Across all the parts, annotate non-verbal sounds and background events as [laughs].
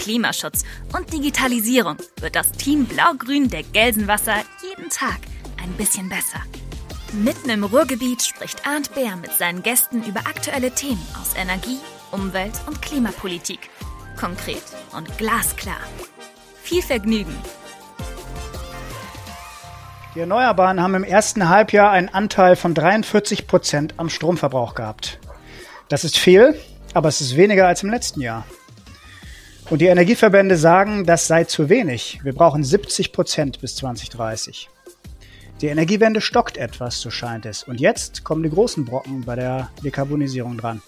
Klimaschutz und Digitalisierung wird das Team Blau-Grün der Gelsenwasser jeden Tag ein bisschen besser. Mitten im Ruhrgebiet spricht Arndt Bär mit seinen Gästen über aktuelle Themen aus Energie, Umwelt und Klimapolitik. Konkret und glasklar. Viel Vergnügen! Die Erneuerbaren haben im ersten Halbjahr einen Anteil von 43 Prozent am Stromverbrauch gehabt. Das ist viel, aber es ist weniger als im letzten Jahr. Und die Energieverbände sagen, das sei zu wenig. Wir brauchen 70 Prozent bis 2030. Die Energiewende stockt etwas, so scheint es. Und jetzt kommen die großen Brocken bei der Dekarbonisierung dran.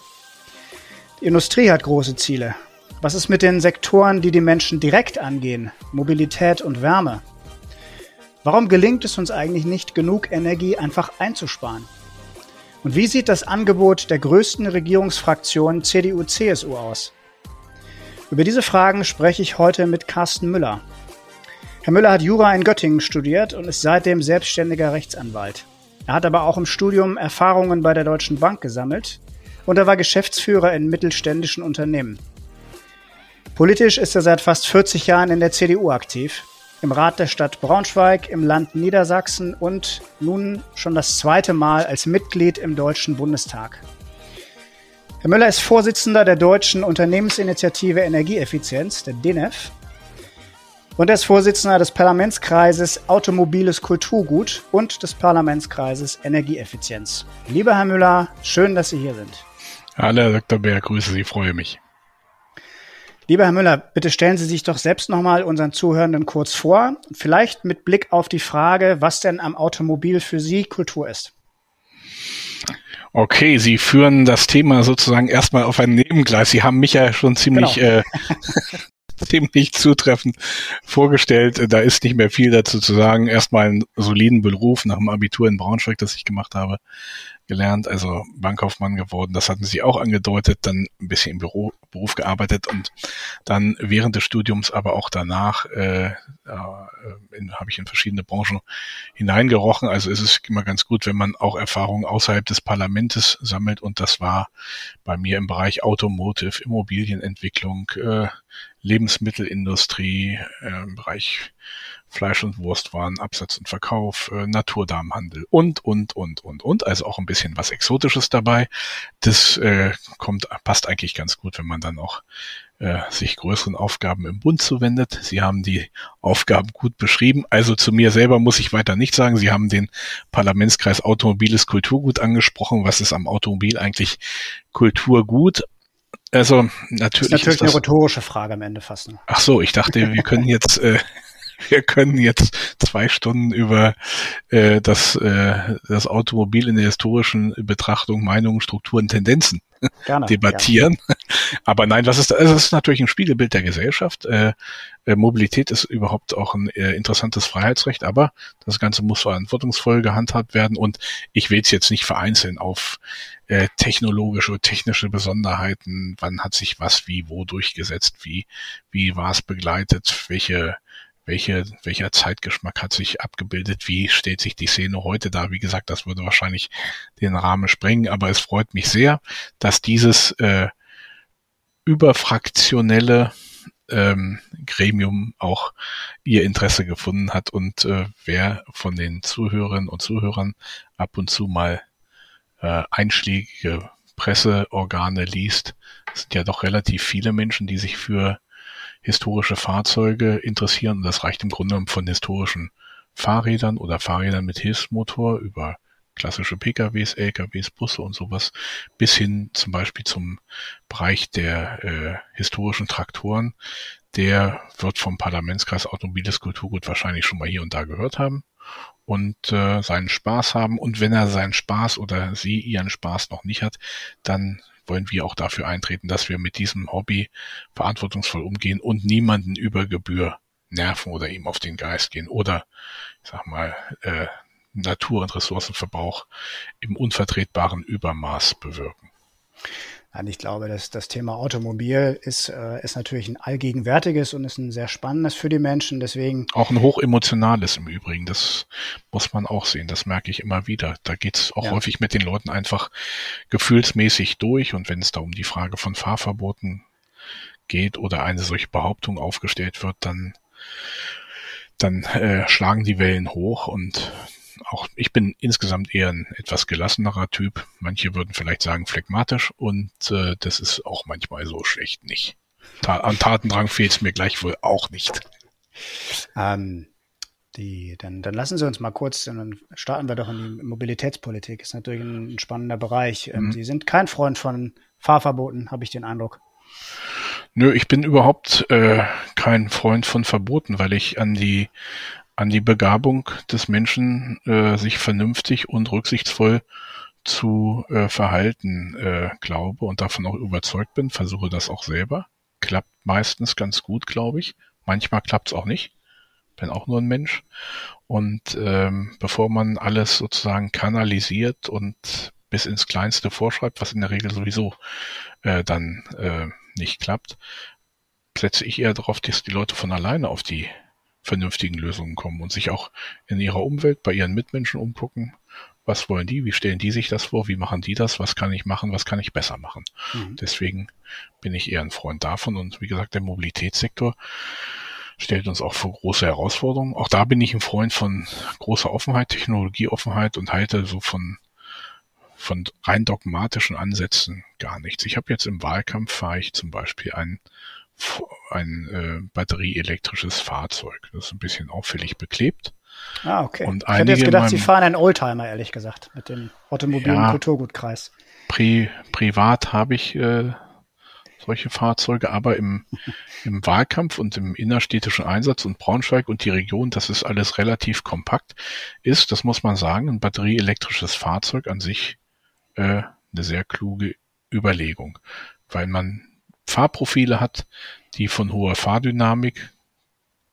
Die Industrie hat große Ziele. Was ist mit den Sektoren, die die Menschen direkt angehen? Mobilität und Wärme. Warum gelingt es uns eigentlich nicht, genug Energie einfach einzusparen? Und wie sieht das Angebot der größten Regierungsfraktion CDU-CSU aus? Über diese Fragen spreche ich heute mit Carsten Müller. Herr Müller hat Jura in Göttingen studiert und ist seitdem selbstständiger Rechtsanwalt. Er hat aber auch im Studium Erfahrungen bei der Deutschen Bank gesammelt und er war Geschäftsführer in mittelständischen Unternehmen. Politisch ist er seit fast 40 Jahren in der CDU aktiv, im Rat der Stadt Braunschweig, im Land Niedersachsen und nun schon das zweite Mal als Mitglied im Deutschen Bundestag. Herr Müller ist Vorsitzender der Deutschen Unternehmensinitiative Energieeffizienz, der DENEF, und er ist Vorsitzender des Parlamentskreises Automobiles Kulturgut und des Parlamentskreises Energieeffizienz. Lieber Herr Müller, schön, dass Sie hier sind. Hallo, Herr Dr. Bär, grüße Sie, freue mich. Lieber Herr Müller, bitte stellen Sie sich doch selbst nochmal unseren Zuhörenden kurz vor, vielleicht mit Blick auf die Frage, was denn am Automobil für Sie Kultur ist. Okay, Sie führen das Thema sozusagen erstmal auf ein Nebengleis. Sie haben mich ja schon ziemlich genau. äh, [laughs] [laughs] ziemlich zutreffend vorgestellt. Da ist nicht mehr viel dazu zu sagen. Erstmal einen soliden Beruf nach dem Abitur in Braunschweig, das ich gemacht habe gelernt, also Bankkaufmann geworden. Das hatten Sie auch angedeutet, dann ein bisschen im Büro, Beruf gearbeitet und dann während des Studiums, aber auch danach äh, äh, habe ich in verschiedene Branchen hineingerochen. Also ist es immer ganz gut, wenn man auch Erfahrungen außerhalb des Parlamentes sammelt und das war bei mir im Bereich Automotive, Immobilienentwicklung, äh, Lebensmittelindustrie, äh, im Bereich Fleisch- und Wurstwaren, Absatz und Verkauf, äh, Naturdarmhandel und, und, und, und, und. Also auch ein bisschen was Exotisches dabei. Das äh, kommt, passt eigentlich ganz gut, wenn man dann auch äh, sich größeren Aufgaben im Bund zuwendet. Sie haben die Aufgaben gut beschrieben. Also zu mir selber muss ich weiter nicht sagen. Sie haben den Parlamentskreis Automobiles Kulturgut angesprochen. Was ist am Automobil eigentlich Kulturgut? Also natürlich. Das ist natürlich ist das, eine rhetorische Frage am Ende fast. Ne? Ach so, ich dachte, wir können jetzt äh, [laughs] wir können jetzt zwei Stunden über äh, das, äh, das Automobil in der historischen Betrachtung, Meinungen, Strukturen, Tendenzen [laughs] gerne, debattieren. Gerne. Aber nein, was ist das? Also das ist natürlich ein Spiegelbild der Gesellschaft. Äh, äh, Mobilität ist überhaupt auch ein äh, interessantes Freiheitsrecht, aber das Ganze muss verantwortungsvoll gehandhabt werden und ich will es jetzt nicht vereinzeln auf äh, technologische, technische Besonderheiten, wann hat sich was wie wo durchgesetzt, wie, wie war es begleitet, welche welche, welcher Zeitgeschmack hat sich abgebildet, wie steht sich die Szene heute da. Wie gesagt, das würde wahrscheinlich den Rahmen sprengen, aber es freut mich sehr, dass dieses äh, überfraktionelle ähm, Gremium auch ihr Interesse gefunden hat und äh, wer von den Zuhörerinnen und Zuhörern ab und zu mal äh, einschlägige Presseorgane liest, sind ja doch relativ viele Menschen, die sich für historische Fahrzeuge interessieren. Das reicht im Grunde genommen von historischen Fahrrädern oder Fahrrädern mit Hilfsmotor über klassische PKWs, LKWs, Busse und sowas bis hin zum Beispiel zum Bereich der äh, historischen Traktoren. Der wird vom Parlamentskreis Automobiles Kulturgut wahrscheinlich schon mal hier und da gehört haben und äh, seinen Spaß haben. Und wenn er seinen Spaß oder sie ihren Spaß noch nicht hat, dann wollen wir auch dafür eintreten, dass wir mit diesem Hobby verantwortungsvoll umgehen und niemanden über Gebühr nerven oder ihm auf den Geist gehen oder, ich sag mal, äh, Natur- und Ressourcenverbrauch im unvertretbaren Übermaß bewirken. Und ich glaube, dass das Thema Automobil ist, äh, ist natürlich ein allgegenwärtiges und ist ein sehr spannendes für die Menschen. Deswegen auch ein hochemotionales im Übrigen. Das muss man auch sehen. Das merke ich immer wieder. Da geht's auch ja. häufig mit den Leuten einfach gefühlsmäßig durch. Und wenn es da um die Frage von Fahrverboten geht oder eine solche Behauptung aufgestellt wird, dann dann äh, schlagen die Wellen hoch und auch ich bin insgesamt eher ein etwas gelassenerer Typ. Manche würden vielleicht sagen phlegmatisch und äh, das ist auch manchmal so schlecht nicht. Ta an Tatendrang fehlt es mir gleichwohl auch nicht. Ähm, die, dann, dann lassen Sie uns mal kurz, dann starten wir doch in die Mobilitätspolitik. Ist natürlich ein, spannender Bereich. Ähm, mhm. Sie sind kein Freund von Fahrverboten, habe ich den Eindruck. Nö, ich bin überhaupt äh, kein Freund von Verboten, weil ich an die an die Begabung des Menschen, äh, sich vernünftig und rücksichtsvoll zu äh, verhalten äh, glaube und davon auch überzeugt bin, versuche das auch selber. Klappt meistens ganz gut, glaube ich. Manchmal klappt es auch nicht. Bin auch nur ein Mensch. Und ähm, bevor man alles sozusagen kanalisiert und bis ins Kleinste vorschreibt, was in der Regel sowieso äh, dann äh, nicht klappt, setze ich eher darauf, dass die Leute von alleine auf die vernünftigen Lösungen kommen und sich auch in ihrer Umwelt bei ihren Mitmenschen umgucken. Was wollen die? Wie stellen die sich das vor? Wie machen die das? Was kann ich machen? Was kann ich besser machen? Mhm. Deswegen bin ich eher ein Freund davon. Und wie gesagt, der Mobilitätssektor stellt uns auch vor große Herausforderungen. Auch da bin ich ein Freund von großer Offenheit, Technologieoffenheit und halte so von von rein dogmatischen Ansätzen gar nichts. Ich habe jetzt im Wahlkampf fahre ich zum Beispiel ein ein äh, batterieelektrisches Fahrzeug. Das ist ein bisschen auffällig beklebt. Ah, okay. Und ich hätte jetzt gedacht, Sie fahren einen Oldtimer, ehrlich gesagt, mit dem Automobil- ja, Kulturgutkreis. Pri privat habe ich äh, solche Fahrzeuge, aber im, [laughs] im Wahlkampf und im innerstädtischen Einsatz und Braunschweig und die Region, das ist alles relativ kompakt, ist, das muss man sagen, ein batterieelektrisches Fahrzeug an sich äh, eine sehr kluge Überlegung, weil man Fahrprofile hat, die von hoher Fahrdynamik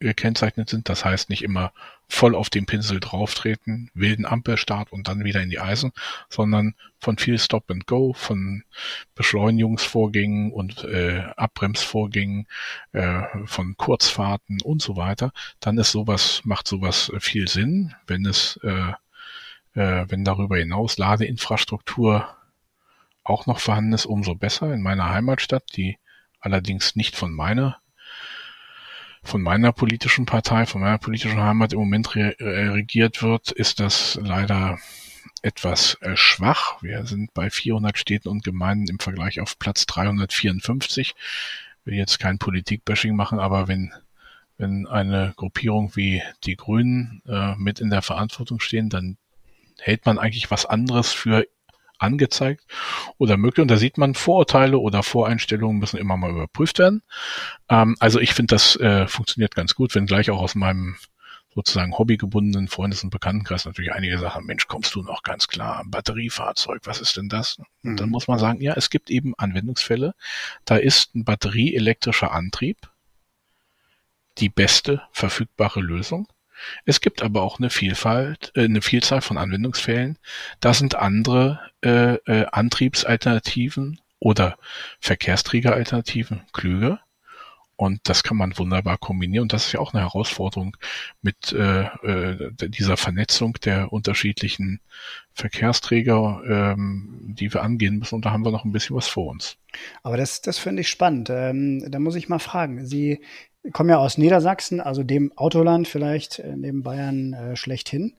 gekennzeichnet sind. Das heißt nicht immer voll auf den Pinsel drauftreten, wilden Ampelstart und dann wieder in die Eisen, sondern von viel Stop and Go, von Beschleunigungsvorgängen und äh, Abbremsvorgängen, äh, von Kurzfahrten und so weiter. Dann ist sowas, macht sowas viel Sinn, wenn es, äh, äh, wenn darüber hinaus Ladeinfrastruktur auch noch vorhanden ist, umso besser. In meiner Heimatstadt, die allerdings nicht von meiner von meiner politischen Partei, von meiner politischen Heimat im Moment re äh, regiert wird, ist das leider etwas äh, schwach. Wir sind bei 400 Städten und Gemeinden im Vergleich auf Platz 354. Will jetzt kein Politikbashing machen, aber wenn wenn eine Gruppierung wie die Grünen äh, mit in der Verantwortung stehen, dann hält man eigentlich was anderes für angezeigt oder möglich. Und da sieht man, Vorurteile oder Voreinstellungen müssen immer mal überprüft werden. Ähm, also ich finde, das äh, funktioniert ganz gut, wenn gleich auch aus meinem sozusagen hobbygebundenen Freundes- und Bekanntenkreis natürlich einige sagen, Mensch, kommst du noch ganz klar, Batteriefahrzeug, was ist denn das? Und dann mhm. muss man sagen, ja, es gibt eben Anwendungsfälle, da ist ein batterieelektrischer Antrieb die beste verfügbare Lösung. Es gibt aber auch eine Vielfalt, äh, eine Vielzahl von Anwendungsfällen. Da sind andere äh, äh, Antriebsalternativen oder Verkehrsträgeralternativen klüger. Und das kann man wunderbar kombinieren. Und das ist ja auch eine Herausforderung mit äh, äh, dieser Vernetzung der unterschiedlichen Verkehrsträger, ähm, die wir angehen müssen. Und da haben wir noch ein bisschen was vor uns. Aber das, das finde ich spannend. Ähm, da muss ich mal fragen. Sie komme ja aus Niedersachsen, also dem Autoland vielleicht äh, neben Bayern äh, schlechthin.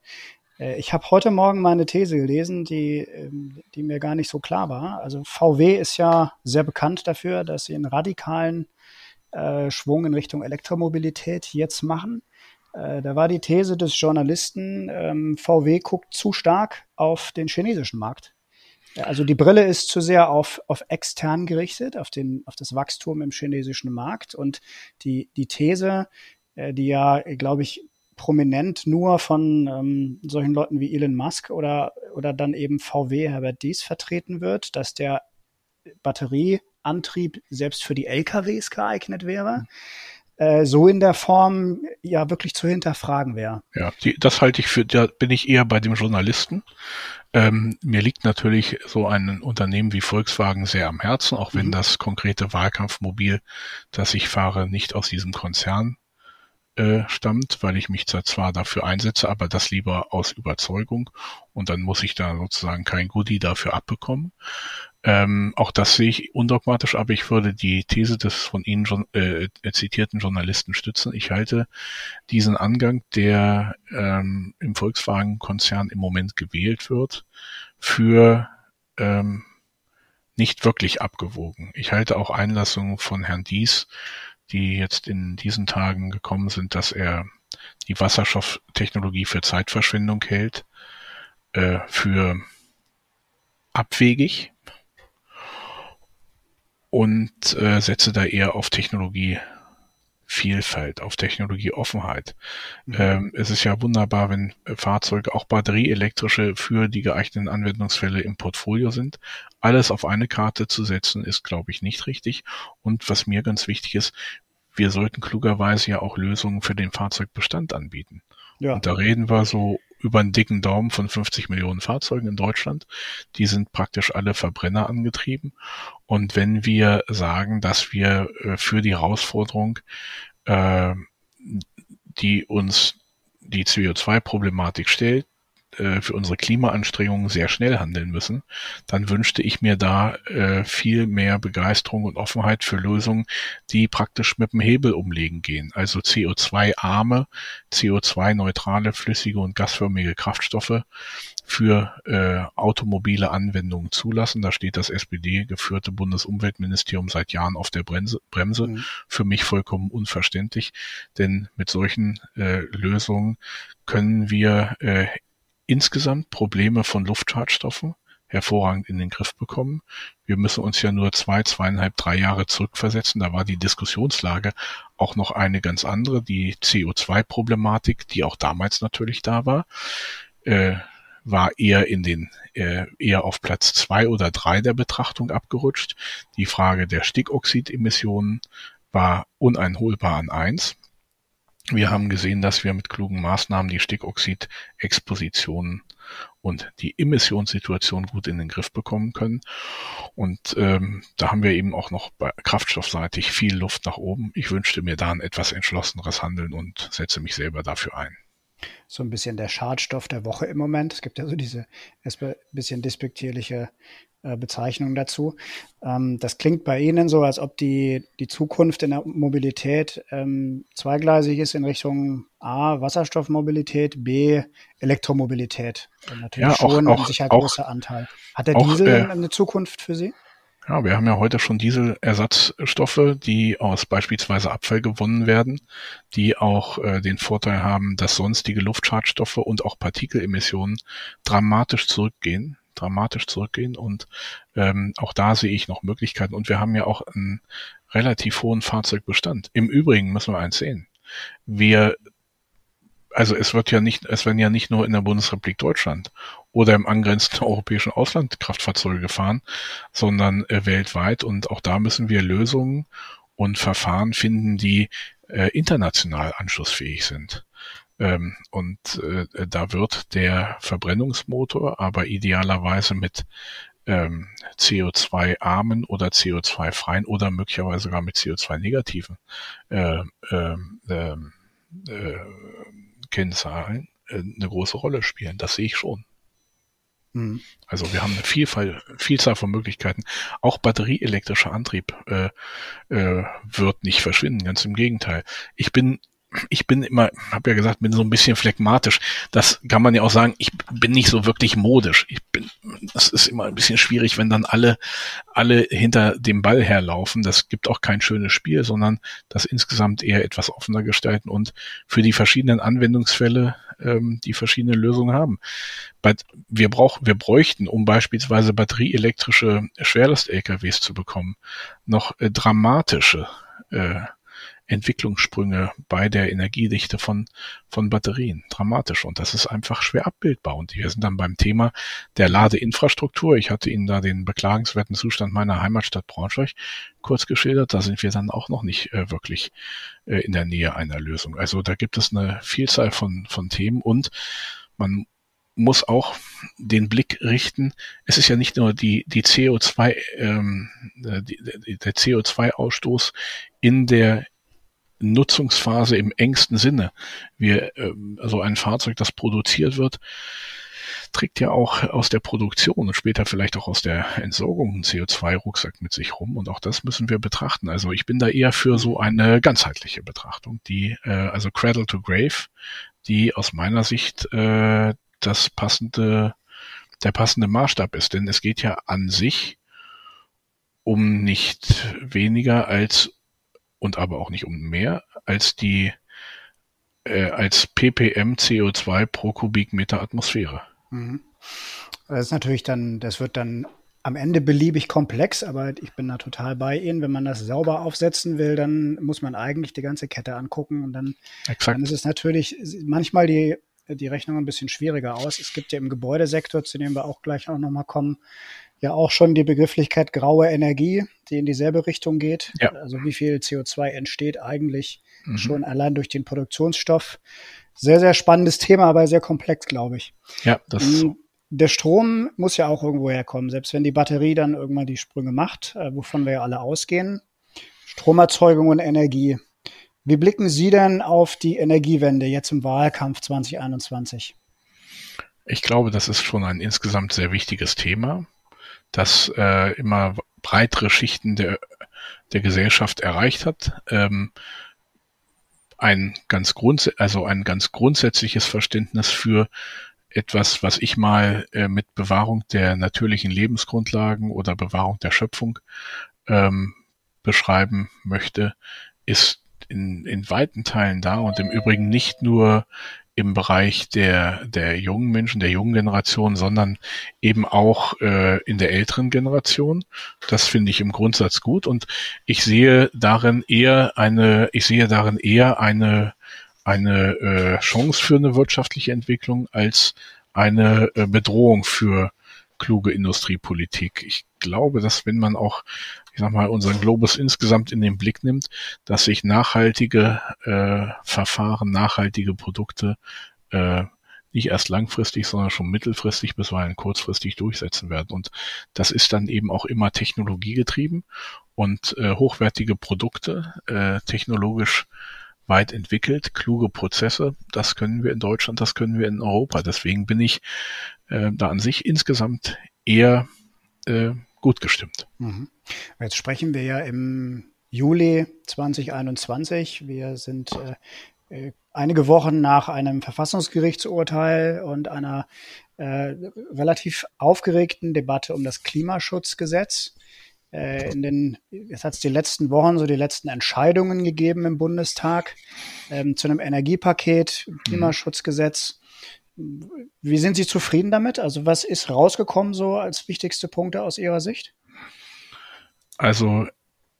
Äh, ich habe heute Morgen mal eine These gelesen, die, ähm, die mir gar nicht so klar war. Also VW ist ja sehr bekannt dafür, dass sie einen radikalen äh, Schwung in Richtung Elektromobilität jetzt machen. Äh, da war die These des Journalisten, ähm, VW guckt zu stark auf den chinesischen Markt. Also die Brille ist zu sehr auf, auf extern gerichtet, auf, den, auf das Wachstum im chinesischen Markt. Und die, die These, äh, die ja, glaube ich, prominent nur von ähm, solchen Leuten wie Elon Musk oder, oder dann eben VW Herbert Dies vertreten wird, dass der Batterieantrieb selbst für die LKWs geeignet wäre. Äh, so in der Form ja wirklich zu hinterfragen wäre. Ja, die, das halte ich für, da bin ich eher bei dem Journalisten. Ähm, mir liegt natürlich so ein Unternehmen wie Volkswagen sehr am Herzen, auch wenn mhm. das konkrete Wahlkampfmobil, das ich fahre, nicht aus diesem Konzern äh, stammt, weil ich mich zwar dafür einsetze, aber das lieber aus Überzeugung und dann muss ich da sozusagen kein Goodie dafür abbekommen. Ähm, auch das sehe ich undogmatisch, aber ich würde die These des von Ihnen äh, zitierten Journalisten stützen. Ich halte diesen Angang, der ähm, im Volkswagen-Konzern im Moment gewählt wird, für ähm, nicht wirklich abgewogen. Ich halte auch Einlassungen von Herrn Dies, die jetzt in diesen Tagen gekommen sind, dass er die Wasserstofftechnologie für Zeitverschwendung hält, äh, für abwegig und äh, setze da eher auf Technologievielfalt, auf Technologieoffenheit. Mhm. Ähm, es ist ja wunderbar, wenn Fahrzeuge, auch batterieelektrische, für die geeigneten Anwendungsfälle im Portfolio sind. Alles auf eine Karte zu setzen, ist, glaube ich, nicht richtig. Und was mir ganz wichtig ist, wir sollten klugerweise ja auch Lösungen für den Fahrzeugbestand anbieten. Ja. Und da reden wir so über einen dicken Daumen von 50 Millionen Fahrzeugen in Deutschland. Die sind praktisch alle Verbrenner angetrieben. Und wenn wir sagen, dass wir äh, für die Herausforderung, äh, die uns die CO2-Problematik stellt, äh, für unsere Klimaanstrengungen sehr schnell handeln müssen, dann wünschte ich mir da äh, viel mehr Begeisterung und Offenheit für Lösungen, die praktisch mit dem Hebel umlegen gehen. Also CO2-arme, CO2-neutrale, flüssige und gasförmige Kraftstoffe für äh, automobile Anwendungen zulassen. Da steht das SPD-geführte Bundesumweltministerium seit Jahren auf der Bremse. Bremse. Mhm. Für mich vollkommen unverständlich, denn mit solchen äh, Lösungen können wir äh, insgesamt Probleme von Luftschadstoffen hervorragend in den Griff bekommen. Wir müssen uns ja nur zwei, zweieinhalb, drei Jahre zurückversetzen. Da war die Diskussionslage auch noch eine ganz andere, die CO2-Problematik, die auch damals natürlich da war, äh, war eher in den äh, eher auf Platz zwei oder drei der Betrachtung abgerutscht. Die Frage der Stickoxidemissionen war uneinholbar an eins. Wir haben gesehen, dass wir mit klugen Maßnahmen die Stickoxid-Exposition und die Emissionssituation gut in den Griff bekommen können. Und ähm, da haben wir eben auch noch bei kraftstoffseitig viel Luft nach oben. Ich wünschte mir da ein etwas entschlosseneres Handeln und setze mich selber dafür ein. So ein bisschen der Schadstoff der Woche im Moment. Es gibt ja so diese ein bisschen despektierliche äh, Bezeichnung dazu. Ähm, das klingt bei Ihnen so, als ob die, die Zukunft in der Mobilität ähm, zweigleisig ist in Richtung A, Wasserstoffmobilität, B, Elektromobilität. Und natürlich ja, auch, schon auch, ein sicher großer Anteil. Hat der auch, Diesel äh, eine Zukunft für Sie? Ja, wir haben ja heute schon Dieselersatzstoffe, die aus beispielsweise Abfall gewonnen werden, die auch äh, den Vorteil haben, dass sonstige Luftschadstoffe und auch Partikelemissionen dramatisch zurückgehen dramatisch zurückgehen und ähm, auch da sehe ich noch Möglichkeiten und wir haben ja auch einen relativ hohen Fahrzeugbestand. Im Übrigen müssen wir eins sehen. Wir also es wird ja nicht, es werden ja nicht nur in der Bundesrepublik Deutschland oder im angrenzenden europäischen Ausland Kraftfahrzeuge gefahren, sondern äh, weltweit. Und auch da müssen wir Lösungen und Verfahren finden, die äh, international anschlussfähig sind. Ähm, und äh, da wird der Verbrennungsmotor aber idealerweise mit ähm, CO2-armen oder CO2-freien oder möglicherweise sogar mit CO2-negativen äh, äh, äh, Kennzahlen äh, eine große Rolle spielen. Das sehe ich schon. Mhm. Also wir haben eine Vielfalt, Vielzahl von Möglichkeiten. Auch batterieelektrischer Antrieb äh, äh, wird nicht verschwinden, ganz im Gegenteil. Ich bin ich bin immer, habe ja gesagt, bin so ein bisschen phlegmatisch. Das kann man ja auch sagen, ich bin nicht so wirklich modisch. Ich bin, das ist immer ein bisschen schwierig, wenn dann alle, alle hinter dem Ball herlaufen. Das gibt auch kein schönes Spiel, sondern das insgesamt eher etwas offener gestalten und für die verschiedenen Anwendungsfälle ähm, die verschiedenen Lösungen haben. Wir brauchen, wir bräuchten, um beispielsweise batterieelektrische Schwerlast-LKWs zu bekommen, noch äh, dramatische äh, Entwicklungssprünge bei der Energiedichte von, von Batterien. Dramatisch. Und das ist einfach schwer abbildbar. Und wir sind dann beim Thema der Ladeinfrastruktur. Ich hatte Ihnen da den beklagenswerten Zustand meiner Heimatstadt Braunschweig kurz geschildert. Da sind wir dann auch noch nicht äh, wirklich äh, in der Nähe einer Lösung. Also da gibt es eine Vielzahl von, von Themen und man muss auch den Blick richten. Es ist ja nicht nur die, die CO2, ähm, die, der CO2-Ausstoß in der Nutzungsphase im engsten Sinne. Wir, ähm, also ein Fahrzeug, das produziert wird, trägt ja auch aus der Produktion und später vielleicht auch aus der Entsorgung einen CO2-Rucksack mit sich rum. Und auch das müssen wir betrachten. Also ich bin da eher für so eine ganzheitliche Betrachtung, die, äh, also Cradle to Grave, die aus meiner Sicht äh, das passende, der passende Maßstab ist. Denn es geht ja an sich um nicht weniger als und aber auch nicht um mehr als die äh, als ppm CO2 pro Kubikmeter Atmosphäre. Mhm. Das ist natürlich dann, das wird dann am Ende beliebig komplex, aber ich bin da total bei Ihnen. Wenn man das sauber aufsetzen will, dann muss man eigentlich die ganze Kette angucken und dann, dann ist es natürlich manchmal die die Rechnung ein bisschen schwieriger aus. Es gibt ja im Gebäudesektor, zu dem wir auch gleich auch nochmal kommen, ja auch schon die Begrifflichkeit graue Energie, die in dieselbe Richtung geht. Ja. Also wie viel CO2 entsteht eigentlich mhm. schon allein durch den Produktionsstoff. Sehr, sehr spannendes Thema, aber sehr komplex, glaube ich. Ja, das ist so. Der Strom muss ja auch irgendwo herkommen, selbst wenn die Batterie dann irgendwann die Sprünge macht, äh, wovon wir ja alle ausgehen. Stromerzeugung und Energie wie blicken Sie denn auf die Energiewende jetzt im Wahlkampf 2021? Ich glaube, das ist schon ein insgesamt sehr wichtiges Thema, das äh, immer breitere Schichten der, der Gesellschaft erreicht hat. Ähm, ein ganz grunds also ein ganz grundsätzliches Verständnis für etwas, was ich mal äh, mit Bewahrung der natürlichen Lebensgrundlagen oder Bewahrung der Schöpfung ähm, beschreiben möchte, ist in, in weiten Teilen da und im Übrigen nicht nur im Bereich der, der jungen Menschen, der jungen Generation, sondern eben auch äh, in der älteren Generation. Das finde ich im Grundsatz gut und ich sehe darin eher eine, ich sehe darin eher eine, eine äh, Chance für eine wirtschaftliche Entwicklung als eine äh, Bedrohung für kluge Industriepolitik. Ich glaube, dass wenn man auch ich sag mal, unseren Globus insgesamt in den Blick nimmt, dass sich nachhaltige äh, Verfahren, nachhaltige Produkte äh, nicht erst langfristig, sondern schon mittelfristig bisweilen kurzfristig durchsetzen werden. Und das ist dann eben auch immer technologiegetrieben und äh, hochwertige Produkte, äh, technologisch weit entwickelt, kluge Prozesse, das können wir in Deutschland, das können wir in Europa. Deswegen bin ich äh, da an sich insgesamt eher äh, gut gestimmt. Mhm. Jetzt sprechen wir ja im Juli 2021. Wir sind äh, äh, einige Wochen nach einem Verfassungsgerichtsurteil und einer äh, relativ aufgeregten Debatte um das Klimaschutzgesetz. Äh, in den, jetzt hat es die letzten Wochen so die letzten Entscheidungen gegeben im Bundestag ähm, zu einem Energiepaket, mhm. Klimaschutzgesetz. Wie sind Sie zufrieden damit? Also was ist rausgekommen so als wichtigste Punkte aus Ihrer Sicht? Also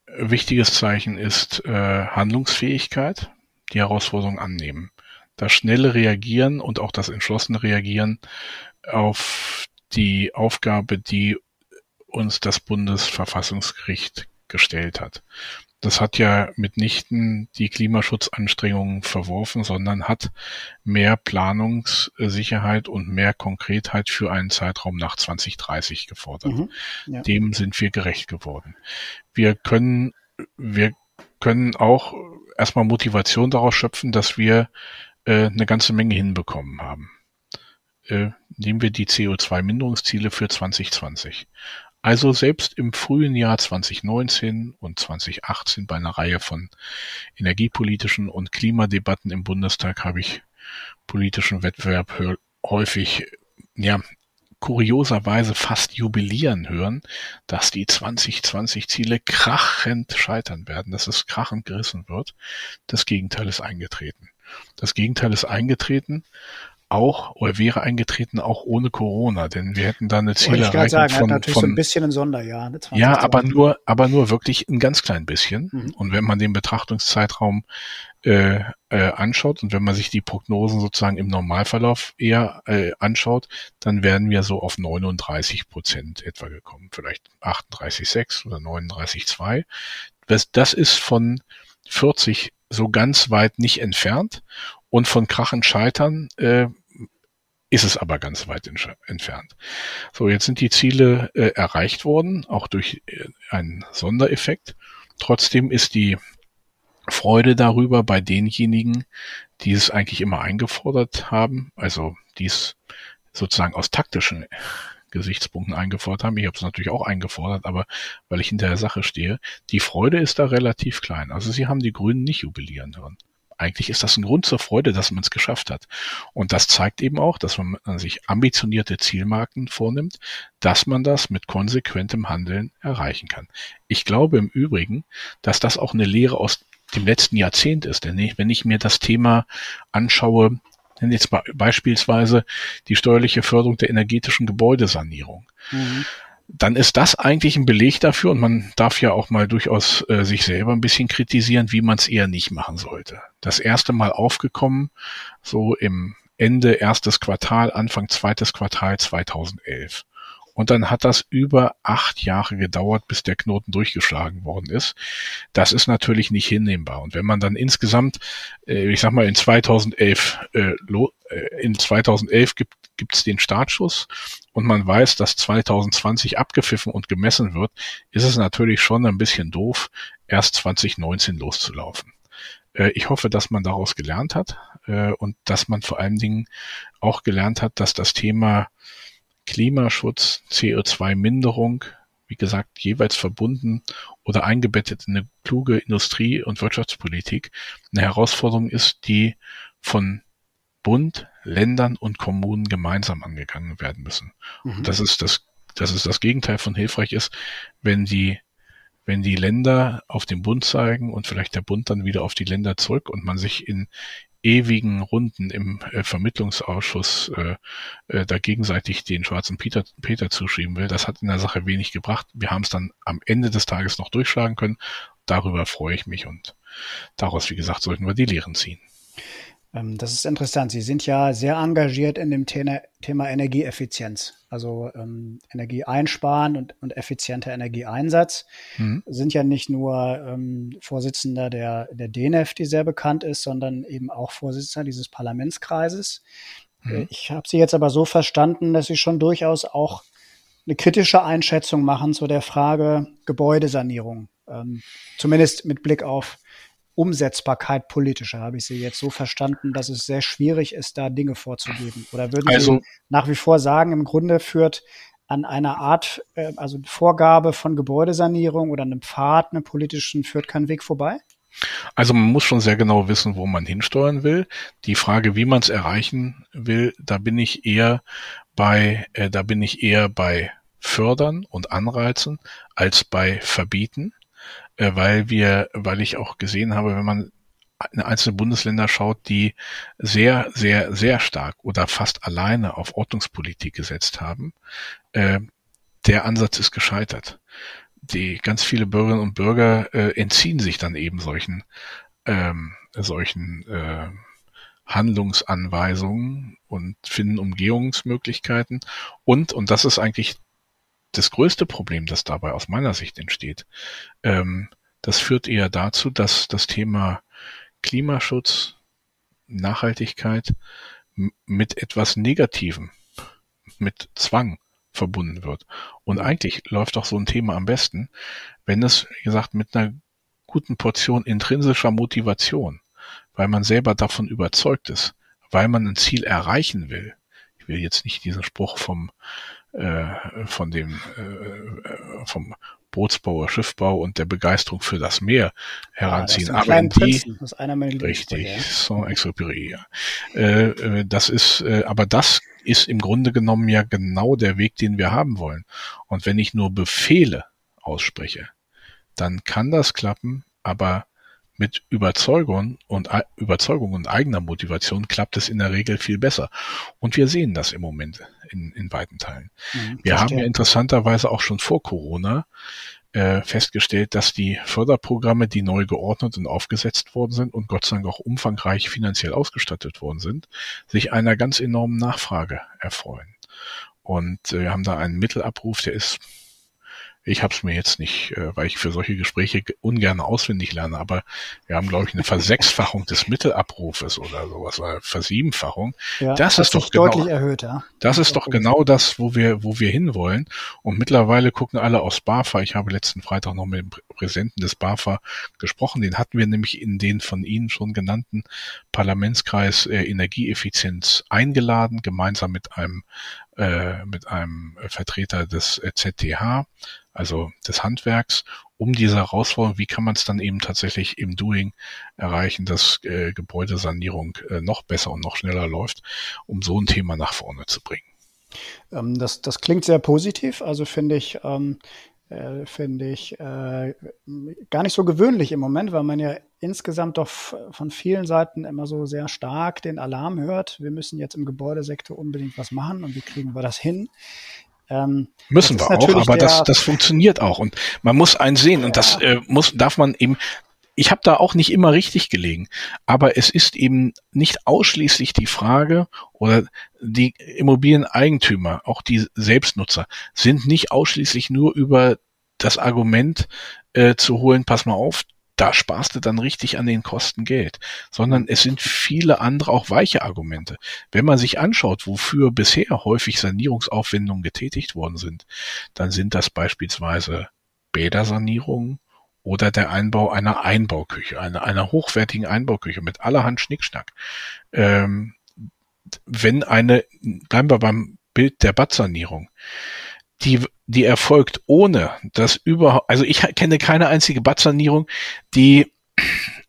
wichtiges Zeichen ist äh, Handlungsfähigkeit, die Herausforderung annehmen. Das schnelle Reagieren und auch das entschlossene Reagieren auf die Aufgabe, die uns das Bundesverfassungsgericht gestellt hat das hat ja mitnichten die Klimaschutzanstrengungen verworfen, sondern hat mehr Planungssicherheit und mehr Konkretheit für einen Zeitraum nach 2030 gefordert. Mhm, ja. Dem sind wir gerecht geworden. Wir können, wir können auch erstmal Motivation daraus schöpfen, dass wir äh, eine ganze Menge hinbekommen haben. Äh, nehmen wir die CO2-Minderungsziele für 2020. Also selbst im frühen Jahr 2019 und 2018 bei einer Reihe von energiepolitischen und Klimadebatten im Bundestag habe ich politischen Wettbewerb häufig, ja, kurioserweise fast jubilieren hören, dass die 2020 Ziele krachend scheitern werden, dass es krachend gerissen wird. Das Gegenteil ist eingetreten. Das Gegenteil ist eingetreten auch oder wäre eingetreten auch ohne Corona, denn wir hätten da eine Zielerreichung sagen, von, natürlich von so ein bisschen ein Sonderjahr. Ne, ja, aber nur, aber nur wirklich ein ganz klein bisschen. Mhm. Und wenn man den Betrachtungszeitraum äh, äh, anschaut und wenn man sich die Prognosen sozusagen im Normalverlauf eher äh, anschaut, dann werden wir so auf 39 Prozent etwa gekommen, vielleicht 38,6 oder 39,2. Das, das ist von 40 so ganz weit nicht entfernt und von Krachen scheitern äh, ist es aber ganz weit entfernt. So, jetzt sind die Ziele äh, erreicht worden, auch durch äh, einen Sondereffekt. Trotzdem ist die Freude darüber bei denjenigen, die es eigentlich immer eingefordert haben, also die es sozusagen aus taktischen Gesichtspunkten eingefordert haben. Ich habe es natürlich auch eingefordert, aber weil ich hinter der Sache stehe, die Freude ist da relativ klein. Also sie haben die Grünen nicht jubilieren hören. Eigentlich ist das ein Grund zur Freude, dass man es geschafft hat. Und das zeigt eben auch, dass man sich ambitionierte Zielmarken vornimmt, dass man das mit konsequentem Handeln erreichen kann. Ich glaube im Übrigen, dass das auch eine Lehre aus dem letzten Jahrzehnt ist. Denn wenn ich mir das Thema anschaue, nenne jetzt beispielsweise die steuerliche Förderung der energetischen Gebäudesanierung. Mhm. Dann ist das eigentlich ein Beleg dafür und man darf ja auch mal durchaus äh, sich selber ein bisschen kritisieren, wie man es eher nicht machen sollte. Das erste Mal aufgekommen, so im Ende erstes Quartal, Anfang zweites Quartal 2011. Und dann hat das über acht Jahre gedauert, bis der Knoten durchgeschlagen worden ist. Das ist natürlich nicht hinnehmbar. Und wenn man dann insgesamt, äh, ich sag mal, in 2011, äh, äh, in 2011 gibt es den Startschuss und man weiß, dass 2020 abgepfiffen und gemessen wird, ist es natürlich schon ein bisschen doof, erst 2019 loszulaufen. Ich hoffe, dass man daraus gelernt hat und dass man vor allen Dingen auch gelernt hat, dass das Thema Klimaschutz, CO2-Minderung, wie gesagt, jeweils verbunden oder eingebettet in eine kluge Industrie- und Wirtschaftspolitik, eine Herausforderung ist, die von Bund, Ländern und Kommunen gemeinsam angegangen werden müssen. Mhm. Und das ist das, das ist das Gegenteil von hilfreich ist, wenn die wenn die Länder auf den Bund zeigen und vielleicht der Bund dann wieder auf die Länder zurück und man sich in ewigen Runden im äh, Vermittlungsausschuss äh, äh, da gegenseitig den schwarzen Peter, Peter zuschieben will. Das hat in der Sache wenig gebracht. Wir haben es dann am Ende des Tages noch durchschlagen können. Darüber freue ich mich und daraus, wie gesagt, sollten wir die Lehren ziehen. Ähm, das ist interessant. Sie sind ja sehr engagiert in dem Thema Energieeffizienz, also ähm, Energie einsparen und, und effizienter Energieeinsatz. Mhm. Sind ja nicht nur ähm, Vorsitzender der, der DNEF, die sehr bekannt ist, sondern eben auch Vorsitzender dieses Parlamentskreises. Mhm. Äh, ich habe Sie jetzt aber so verstanden, dass Sie schon durchaus auch eine kritische Einschätzung machen zu der Frage Gebäudesanierung. Ähm, zumindest mit Blick auf Umsetzbarkeit politischer. Habe ich Sie jetzt so verstanden, dass es sehr schwierig ist, da Dinge vorzugeben? Oder würden also, Sie nach wie vor sagen, im Grunde führt an einer Art, äh, also Vorgabe von Gebäudesanierung oder einem Pfad, einem politischen, führt kein Weg vorbei? Also man muss schon sehr genau wissen, wo man hinsteuern will. Die Frage, wie man es erreichen will, da bin ich eher bei, äh, da bin ich eher bei Fördern und Anreizen als bei Verbieten weil wir, weil ich auch gesehen habe, wenn man in einzelne Bundesländer schaut, die sehr, sehr, sehr stark oder fast alleine auf Ordnungspolitik gesetzt haben, äh, der Ansatz ist gescheitert. Die ganz viele Bürgerinnen und Bürger äh, entziehen sich dann eben solchen ähm, solchen äh, Handlungsanweisungen und finden Umgehungsmöglichkeiten und und das ist eigentlich das größte Problem, das dabei aus meiner Sicht entsteht, ähm, das führt eher dazu, dass das Thema Klimaschutz, Nachhaltigkeit mit etwas Negativem, mit Zwang verbunden wird. Und eigentlich läuft doch so ein Thema am besten, wenn es, wie gesagt, mit einer guten Portion intrinsischer Motivation, weil man selber davon überzeugt ist, weil man ein Ziel erreichen will. Ich will jetzt nicht diesen Spruch vom äh, von dem äh, vom Bootsbauer, Schiffbau und der Begeisterung für das Meer heranziehen. Ja, Aber in die das richtig, Saint-Exupéry. Ja. Äh, das ist, äh, aber das ist im Grunde genommen ja genau der Weg, den wir haben wollen. Und wenn ich nur Befehle ausspreche, dann kann das klappen, aber mit Überzeugung und Überzeugung und eigener Motivation klappt es in der Regel viel besser. Und wir sehen das im Moment in, in weiten Teilen. Mhm, wir haben ja interessanterweise auch schon vor Corona äh, festgestellt, dass die Förderprogramme, die neu geordnet und aufgesetzt worden sind und Gott sei Dank auch umfangreich finanziell ausgestattet worden sind, sich einer ganz enormen Nachfrage erfreuen. Und äh, wir haben da einen Mittelabruf, der ist ich habe es mir jetzt nicht, äh, weil ich für solche Gespräche ungern auswendig lerne, aber wir haben, glaube ich, eine Versechsfachung des Mittelabrufes oder sowas, eine Versiebenfachung. Ja, das ist doch genau, deutlich erhöht, ja. Das ist doch genau das, wo wir, wo wir hinwollen. Und mittlerweile gucken alle aus BAFA. Ich habe letzten Freitag noch mit dem Präsidenten des BAFA gesprochen. Den hatten wir nämlich in den von Ihnen schon genannten Parlamentskreis äh, Energieeffizienz eingeladen, gemeinsam mit einem äh, mit einem Vertreter des äh, ZTH, also des Handwerks, um diese Herausforderung, wie kann man es dann eben tatsächlich im Doing erreichen, dass äh, Gebäudesanierung äh, noch besser und noch schneller läuft, um so ein Thema nach vorne zu bringen. Ähm, das, das klingt sehr positiv. Also finde ich, ähm, äh, finde ich äh, gar nicht so gewöhnlich im Moment, weil man ja insgesamt doch von vielen Seiten immer so sehr stark den Alarm hört. Wir müssen jetzt im Gebäudesektor unbedingt was machen und wie kriegen wir das hin? Ähm, Müssen wir auch, aber das, das funktioniert auch. Und man muss einen sehen, ja. und das äh, muss, darf man eben, ich habe da auch nicht immer richtig gelegen, aber es ist eben nicht ausschließlich die Frage oder die Immobilieneigentümer, auch die Selbstnutzer, sind nicht ausschließlich nur über das Argument äh, zu holen, pass mal auf, da sparst du dann richtig an den Kosten Geld, sondern es sind viele andere auch weiche Argumente. Wenn man sich anschaut, wofür bisher häufig Sanierungsaufwendungen getätigt worden sind, dann sind das beispielsweise Bädersanierungen oder der Einbau einer Einbauküche, einer, einer hochwertigen Einbauküche mit allerhand Schnickschnack. Ähm, wenn eine, bleiben wir beim Bild der Badsanierung, die, die erfolgt ohne dass überhaupt, also ich kenne keine einzige Badsanierung, die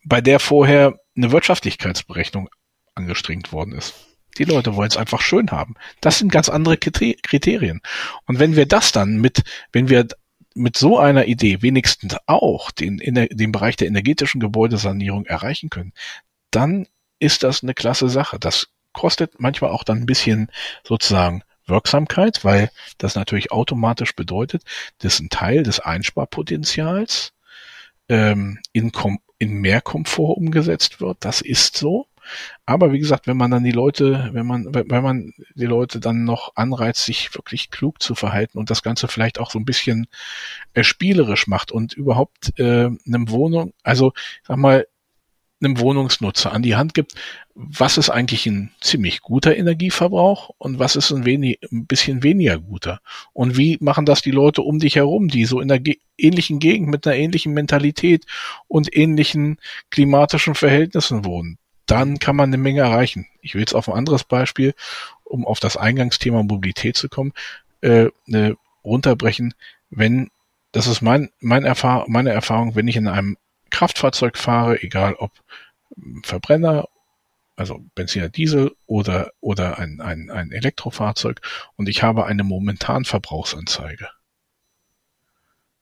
bei der vorher eine Wirtschaftlichkeitsberechnung angestrengt worden ist. Die Leute wollen es einfach schön haben. Das sind ganz andere Kriterien. Und wenn wir das dann mit, wenn wir mit so einer Idee wenigstens auch den, den Bereich der energetischen Gebäudesanierung erreichen können, dann ist das eine klasse Sache. Das kostet manchmal auch dann ein bisschen sozusagen Wirksamkeit, weil das natürlich automatisch bedeutet, dass ein Teil des Einsparpotenzials ähm, in, in mehr Komfort umgesetzt wird. Das ist so. Aber wie gesagt, wenn man dann die Leute, wenn man, wenn man die Leute dann noch anreizt, sich wirklich klug zu verhalten und das Ganze vielleicht auch so ein bisschen äh, spielerisch macht und überhaupt äh, einem Wohnung, also sag mal, einem Wohnungsnutzer an die Hand gibt, was ist eigentlich ein ziemlich guter Energieverbrauch und was ist ein, wenig, ein bisschen weniger guter. Und wie machen das die Leute um dich herum, die so in einer ähnlichen Gegend mit einer ähnlichen Mentalität und ähnlichen klimatischen Verhältnissen wohnen. Dann kann man eine Menge erreichen. Ich will jetzt auf ein anderes Beispiel, um auf das Eingangsthema Mobilität zu kommen, äh, äh, runterbrechen. Wenn, das ist mein, mein Erfahr meine Erfahrung, wenn ich in einem Kraftfahrzeug fahre, egal ob Verbrenner, also Benziner, Diesel oder, oder ein, ein, ein Elektrofahrzeug und ich habe eine momentan Verbrauchsanzeige.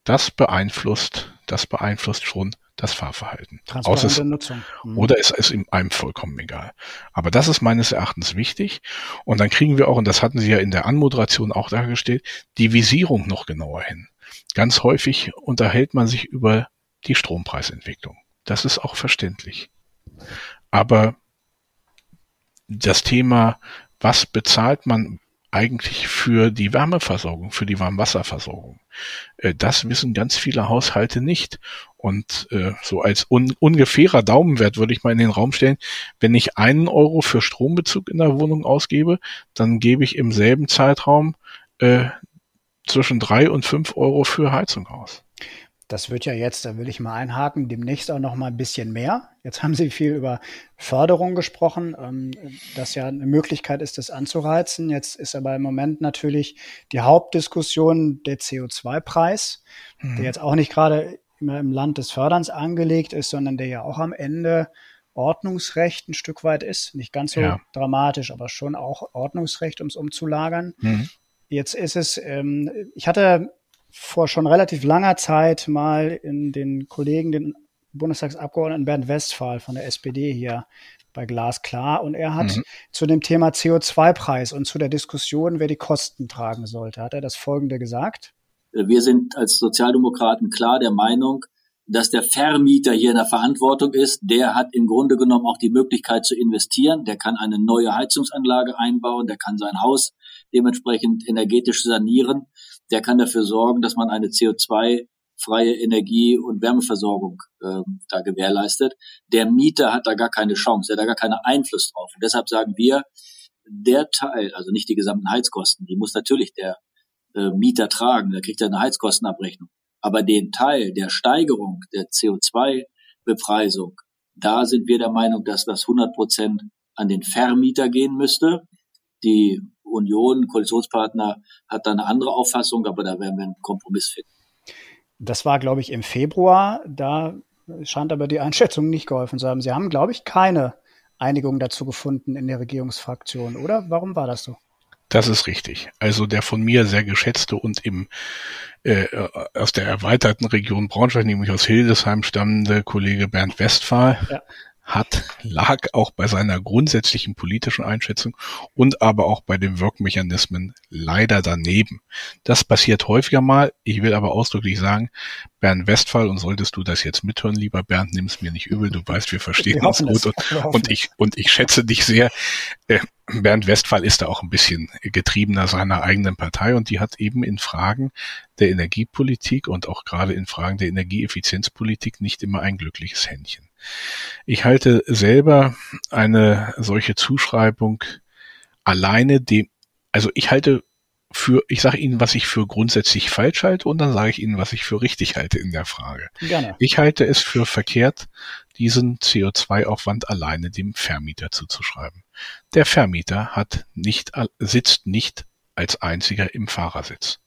Das beeinflusst, das beeinflusst schon das Fahrverhalten. Transparente Nutzung. Mhm. Oder es ist einem vollkommen egal. Aber das ist meines Erachtens wichtig. Und dann kriegen wir auch, und das hatten Sie ja in der Anmoderation auch dargestellt, die Visierung noch genauer hin. Ganz häufig unterhält man sich über die Strompreisentwicklung. Das ist auch verständlich. Aber das Thema, was bezahlt man eigentlich für die Wärmeversorgung, für die Warmwasserversorgung. Äh, das wissen ganz viele Haushalte nicht. Und äh, so als un ungefährer Daumenwert würde ich mal in den Raum stellen, wenn ich einen Euro für Strombezug in der Wohnung ausgebe, dann gebe ich im selben Zeitraum äh, zwischen drei und fünf Euro für Heizung aus. Das wird ja jetzt, da will ich mal einhaken, demnächst auch noch mal ein bisschen mehr. Jetzt haben Sie viel über Förderung gesprochen, ähm, dass ja eine Möglichkeit ist, das anzureizen. Jetzt ist aber im Moment natürlich die Hauptdiskussion der CO2-Preis, mhm. der jetzt auch nicht gerade immer im Land des Förderns angelegt ist, sondern der ja auch am Ende Ordnungsrecht ein Stück weit ist. Nicht ganz so ja. dramatisch, aber schon auch Ordnungsrecht, um es umzulagern. Mhm. Jetzt ist es, ähm, ich hatte vor schon relativ langer Zeit mal in den Kollegen, den Bundestagsabgeordneten Bernd Westphal von der SPD hier bei Glasklar und er hat mhm. zu dem Thema CO2-Preis und zu der Diskussion, wer die Kosten tragen sollte, hat er das Folgende gesagt. Wir sind als Sozialdemokraten klar der Meinung, dass der Vermieter hier in der Verantwortung ist. Der hat im Grunde genommen auch die Möglichkeit zu investieren. Der kann eine neue Heizungsanlage einbauen. Der kann sein Haus dementsprechend energetisch sanieren. Der kann dafür sorgen, dass man eine CO2 freie Energie- und Wärmeversorgung äh, da gewährleistet. Der Mieter hat da gar keine Chance, er hat da gar keinen Einfluss drauf. Und deshalb sagen wir, der Teil, also nicht die gesamten Heizkosten, die muss natürlich der äh, Mieter tragen, der kriegt ja eine Heizkostenabrechnung. Aber den Teil der Steigerung der CO2-Bepreisung, da sind wir der Meinung, dass das 100 Prozent an den Vermieter gehen müsste. Die Union, Koalitionspartner, hat da eine andere Auffassung, aber da werden wir einen Kompromiss finden. Das war, glaube ich, im Februar. Da scheint aber die Einschätzung nicht geholfen zu haben. Sie haben, glaube ich, keine Einigung dazu gefunden in der Regierungsfraktion, oder? Warum war das so? Das ist richtig. Also der von mir sehr geschätzte und im äh, aus der erweiterten Region Braunschweig, nämlich aus Hildesheim stammende Kollege Bernd Westphal, ja hat, lag auch bei seiner grundsätzlichen politischen Einschätzung und aber auch bei den Wirkmechanismen leider daneben. Das passiert häufiger mal. Ich will aber ausdrücklich sagen, Bernd Westphal, und solltest du das jetzt mithören, lieber Bernd, nimm es mir nicht übel, du weißt, wir verstehen wir uns gut und, und, ich, und ich schätze dich sehr. Äh, Bernd Westphal ist da auch ein bisschen getriebener seiner eigenen Partei und die hat eben in Fragen der Energiepolitik und auch gerade in Fragen der Energieeffizienzpolitik nicht immer ein glückliches Händchen. Ich halte selber eine solche Zuschreibung alleine dem, also ich halte für, ich sage Ihnen, was ich für grundsätzlich falsch halte und dann sage ich Ihnen, was ich für richtig halte in der Frage. Gerne. Ich halte es für verkehrt, diesen CO2-Aufwand alleine dem Vermieter zuzuschreiben. Der Vermieter hat nicht, sitzt nicht als einziger im Fahrersitz.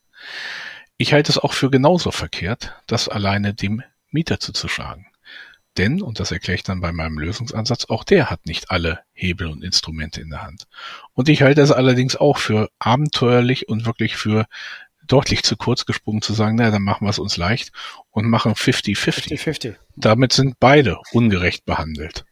Ich halte es auch für genauso verkehrt, das alleine dem Mieter zuzuschlagen. Denn, und das erkläre ich dann bei meinem Lösungsansatz, auch der hat nicht alle Hebel und Instrumente in der Hand. Und ich halte es allerdings auch für abenteuerlich und wirklich für deutlich zu kurz gesprungen zu sagen, naja, dann machen wir es uns leicht und machen 50-50. Damit sind beide ungerecht behandelt.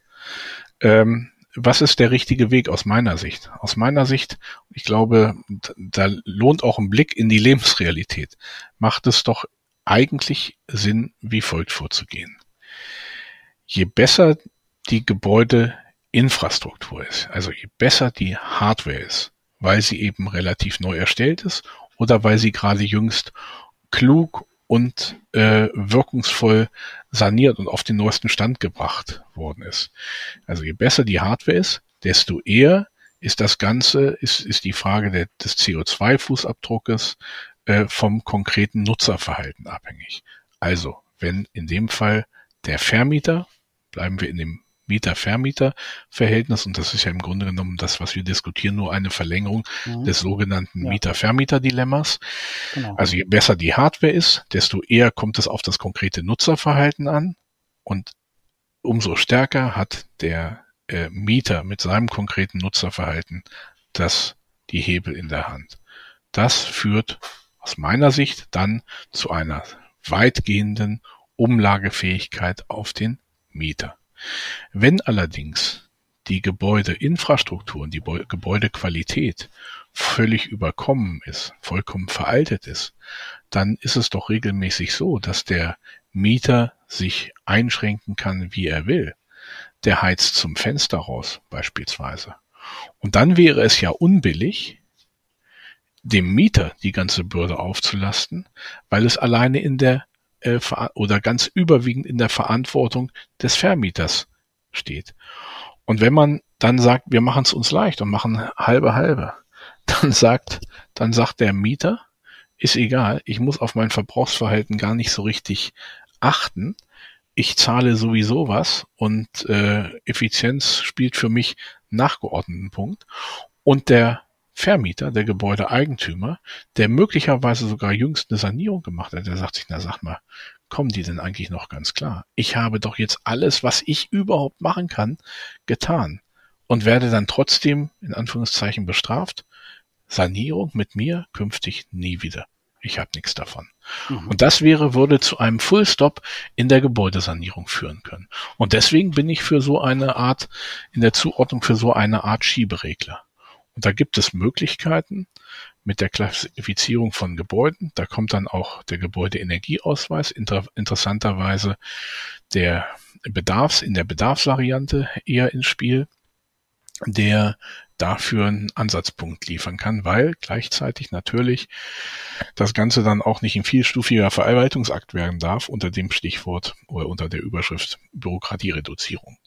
Ähm, was ist der richtige Weg aus meiner Sicht? Aus meiner Sicht, ich glaube, da lohnt auch ein Blick in die Lebensrealität. Macht es doch eigentlich Sinn, wie folgt vorzugehen je besser die Gebäudeinfrastruktur ist, also je besser die Hardware ist, weil sie eben relativ neu erstellt ist oder weil sie gerade jüngst klug und äh, wirkungsvoll saniert und auf den neuesten Stand gebracht worden ist. Also je besser die Hardware ist, desto eher ist das Ganze, ist, ist die Frage der, des CO2-Fußabdruckes äh, vom konkreten Nutzerverhalten abhängig. Also, wenn in dem Fall der Vermieter bleiben wir in dem Mieter-Vermieter-Verhältnis und das ist ja im Grunde genommen das, was wir diskutieren, nur eine Verlängerung mhm. des sogenannten ja. Mieter-Vermieter-Dilemmas. Genau. Also je besser die Hardware ist, desto eher kommt es auf das konkrete Nutzerverhalten an und umso stärker hat der äh, Mieter mit seinem konkreten Nutzerverhalten das die Hebel in der Hand. Das führt aus meiner Sicht dann zu einer weitgehenden Umlagefähigkeit auf den Mieter. Wenn allerdings die Gebäudeinfrastruktur und die Gebäudequalität völlig überkommen ist, vollkommen veraltet ist, dann ist es doch regelmäßig so, dass der Mieter sich einschränken kann, wie er will. Der heizt zum Fenster raus beispielsweise. Und dann wäre es ja unbillig, dem Mieter die ganze Bürde aufzulasten, weil es alleine in der äh, oder ganz überwiegend in der Verantwortung des Vermieters steht. Und wenn man dann sagt, wir machen es uns leicht und machen halbe halbe, [laughs] dann sagt, dann sagt der Mieter, ist egal, ich muss auf mein Verbrauchsverhalten gar nicht so richtig achten. Ich zahle sowieso was und äh, Effizienz spielt für mich nachgeordneten Punkt. Und der Vermieter, der Gebäudeeigentümer, der möglicherweise sogar jüngst eine Sanierung gemacht hat, der sagt sich, na sag mal, kommen die denn eigentlich noch ganz klar? Ich habe doch jetzt alles, was ich überhaupt machen kann, getan und werde dann trotzdem in Anführungszeichen bestraft. Sanierung mit mir künftig nie wieder. Ich habe nichts davon. Mhm. Und das wäre, würde zu einem Fullstop in der Gebäudesanierung führen können. Und deswegen bin ich für so eine Art, in der Zuordnung für so eine Art Schieberegler. Und da gibt es Möglichkeiten mit der Klassifizierung von Gebäuden. Da kommt dann auch der Gebäudeenergieausweis, inter interessanterweise der Bedarfs, in der Bedarfsvariante eher ins Spiel, der dafür einen Ansatzpunkt liefern kann, weil gleichzeitig natürlich das Ganze dann auch nicht ein vielstufiger Verwaltungsakt werden darf unter dem Stichwort oder unter der Überschrift Bürokratiereduzierung.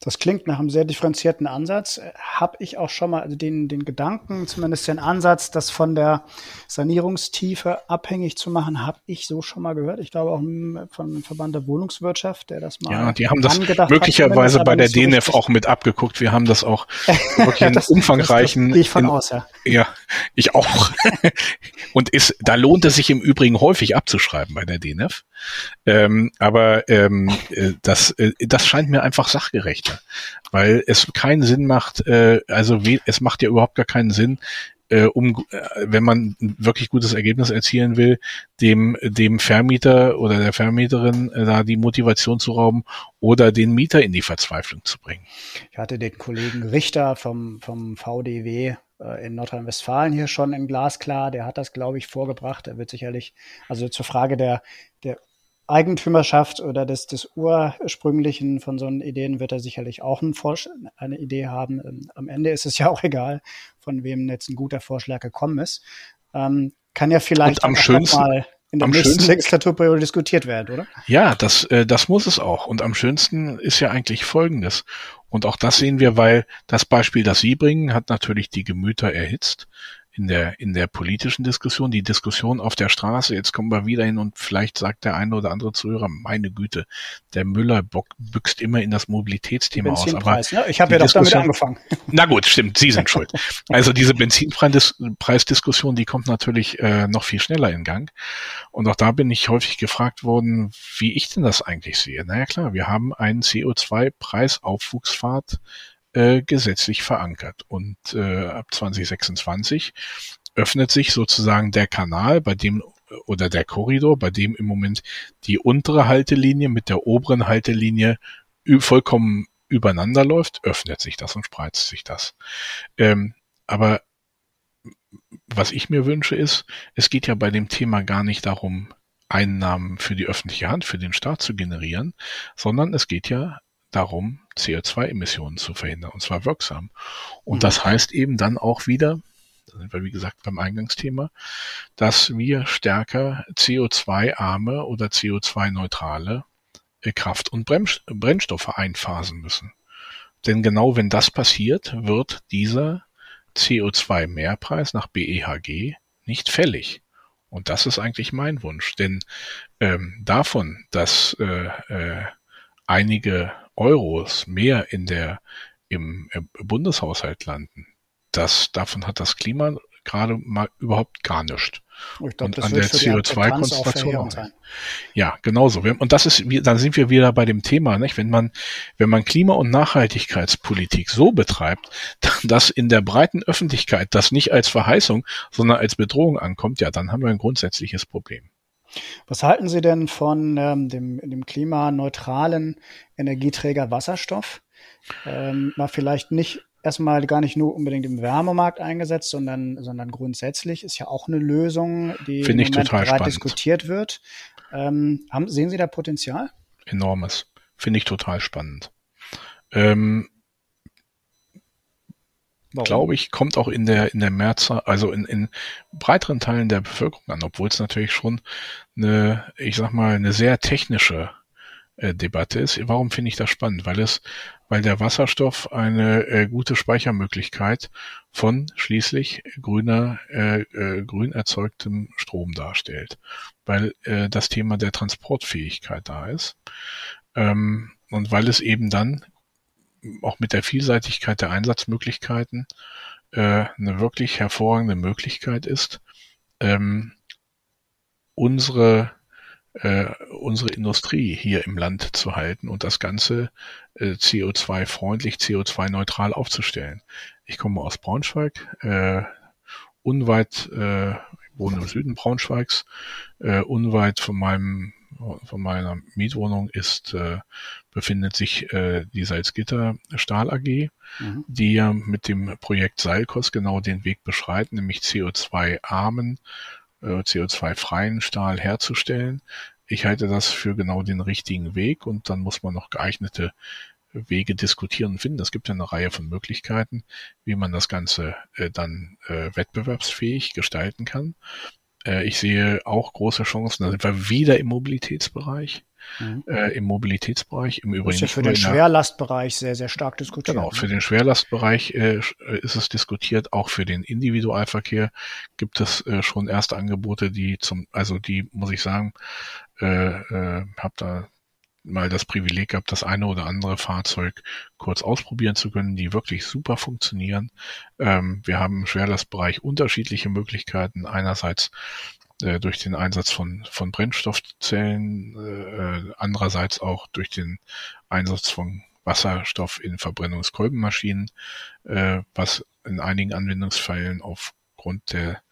Das klingt nach einem sehr differenzierten Ansatz. Habe ich auch schon mal den, den Gedanken, zumindest den Ansatz, das von der Sanierungstiefe abhängig zu machen, habe ich so schon mal gehört. Ich glaube auch von Verband der Wohnungswirtschaft, der das mal. Ja, die haben das möglicherweise hat, bei der DNF so auch mit abgeguckt. Wir haben das auch [laughs] wirklich in umfangreichen. Das, das ich von in, aus, ja. Ja, ich auch. [laughs] Und ist, da lohnt es sich im Übrigen häufig abzuschreiben bei der DNF. Ähm, aber ähm, äh, das, äh, das scheint mir einfach sachgerechter, weil es keinen Sinn macht, äh, also we es macht ja überhaupt gar keinen Sinn, äh, um, äh, wenn man ein wirklich gutes Ergebnis erzielen will, dem, dem Vermieter oder der Vermieterin äh, da die Motivation zu rauben oder den Mieter in die Verzweiflung zu bringen. Ich hatte den Kollegen Richter vom, vom VDW äh, in Nordrhein-Westfalen hier schon in Glasklar, der hat das, glaube ich, vorgebracht. Er wird sicherlich, also zur Frage der, der Eigentümerschaft oder des, des Ursprünglichen von so Ideen wird er sicherlich auch ein eine Idee haben. Ähm, am Ende ist es ja auch [laughs] egal, von wem jetzt ein guter Vorschlag gekommen ist. Ähm, kann ja vielleicht am schönsten, mal in der nächsten schönsten, Legislaturperiode diskutiert werden, oder? Ja, das, äh, das muss es auch. Und am schönsten ist ja eigentlich Folgendes. Und auch das sehen wir, weil das Beispiel, das Sie bringen, hat natürlich die Gemüter erhitzt in der, in der politischen Diskussion, die Diskussion auf der Straße, jetzt kommen wir wieder hin und vielleicht sagt der eine oder andere Zuhörer, meine Güte, der Müller büchst immer in das Mobilitätsthema aus. Aber ne? Ich habe ja doch damit angefangen. [laughs] Na gut, stimmt, Sie sind schuld. Also diese Benzinpreisdiskussion, die kommt natürlich äh, noch viel schneller in Gang. Und auch da bin ich häufig gefragt worden, wie ich denn das eigentlich sehe. Naja klar, wir haben einen CO2-Preisaufwuchspfad äh, gesetzlich verankert. Und äh, ab 2026 öffnet sich sozusagen der Kanal, bei dem oder der Korridor, bei dem im Moment die untere Haltelinie mit der oberen Haltelinie vollkommen übereinander läuft, öffnet sich das und spreizt sich das. Ähm, aber was ich mir wünsche ist, es geht ja bei dem Thema gar nicht darum, Einnahmen für die öffentliche Hand, für den Staat zu generieren, sondern es geht ja darum, CO2-Emissionen zu verhindern, und zwar wirksam. Und mhm. das heißt eben dann auch wieder, da sind wir wie gesagt beim Eingangsthema, dass wir stärker CO2-arme oder CO2-neutrale äh, Kraft- und Brennstoffe einphasen müssen. Denn genau wenn das passiert, wird dieser CO2-Mehrpreis nach BEHG nicht fällig. Und das ist eigentlich mein Wunsch. Denn ähm, davon, dass äh, äh, einige Euros mehr in der im Bundeshaushalt landen, das davon hat das Klima gerade mal überhaupt gar nichts. Ich glaub, und an der CO2-Konzentration auch nicht. Ja, genauso. Und das ist, dann sind wir wieder bei dem Thema, nicht? Wenn man, wenn man Klima- und Nachhaltigkeitspolitik so betreibt, dass in der breiten Öffentlichkeit das nicht als Verheißung, sondern als Bedrohung ankommt, ja, dann haben wir ein grundsätzliches Problem. Was halten Sie denn von ähm, dem, dem klimaneutralen Energieträger Wasserstoff? Ähm, mal vielleicht nicht erstmal gar nicht nur unbedingt im Wärmemarkt eingesetzt, sondern, sondern grundsätzlich ist ja auch eine Lösung, die Finde im spannend. diskutiert wird. Ähm, haben, sehen Sie da Potenzial? Enormes. Finde ich total spannend. Ähm, glaube ich, kommt auch in der in der Mehrzahl, also in, in breiteren Teilen der Bevölkerung an, obwohl es natürlich schon eine, ich sag mal, eine sehr technische äh, Debatte ist. Warum finde ich das spannend? Weil es, weil der Wasserstoff eine äh, gute Speichermöglichkeit von schließlich grüner, äh, äh, grün erzeugtem Strom darstellt, weil äh, das Thema der Transportfähigkeit da ist. Ähm, und weil es eben dann auch mit der Vielseitigkeit der Einsatzmöglichkeiten äh, eine wirklich hervorragende Möglichkeit ist, ähm, unsere äh, unsere Industrie hier im Land zu halten und das Ganze äh, CO2-freundlich, CO2-neutral aufzustellen. Ich komme aus Braunschweig, äh, unweit, äh, wohne im Süden Braunschweigs, äh, unweit von meinem von meiner Mietwohnung ist äh, befindet sich äh, die Salzgitter Stahl AG, mhm. die ja mit dem Projekt Seilkos genau den Weg beschreiten, nämlich CO2-armen, äh, CO2-freien Stahl herzustellen. Ich halte das für genau den richtigen Weg und dann muss man noch geeignete Wege diskutieren und finden. Es gibt ja eine Reihe von Möglichkeiten, wie man das Ganze äh, dann äh, wettbewerbsfähig gestalten kann. Äh, ich sehe auch große Chancen. Da sind wir wieder im Mobilitätsbereich. Mhm. Äh, Im Mobilitätsbereich im Übrigen. Das ist ja für den Schwerlastbereich sehr, sehr stark diskutiert. Genau, ne? für den Schwerlastbereich äh, äh, ist es diskutiert. Auch für den Individualverkehr gibt es äh, schon erste Angebote, die zum, also die, muss ich sagen, äh, äh, habe da mal das Privileg gehabt, das eine oder andere Fahrzeug kurz ausprobieren zu können, die wirklich super funktionieren. Ähm, wir haben im Schwerlastbereich unterschiedliche Möglichkeiten. Einerseits äh, durch den Einsatz von, von Brennstoffzellen, äh, andererseits auch durch den Einsatz von Wasserstoff in Verbrennungskolbenmaschinen, äh, was in einigen Anwendungsfällen aufgrund der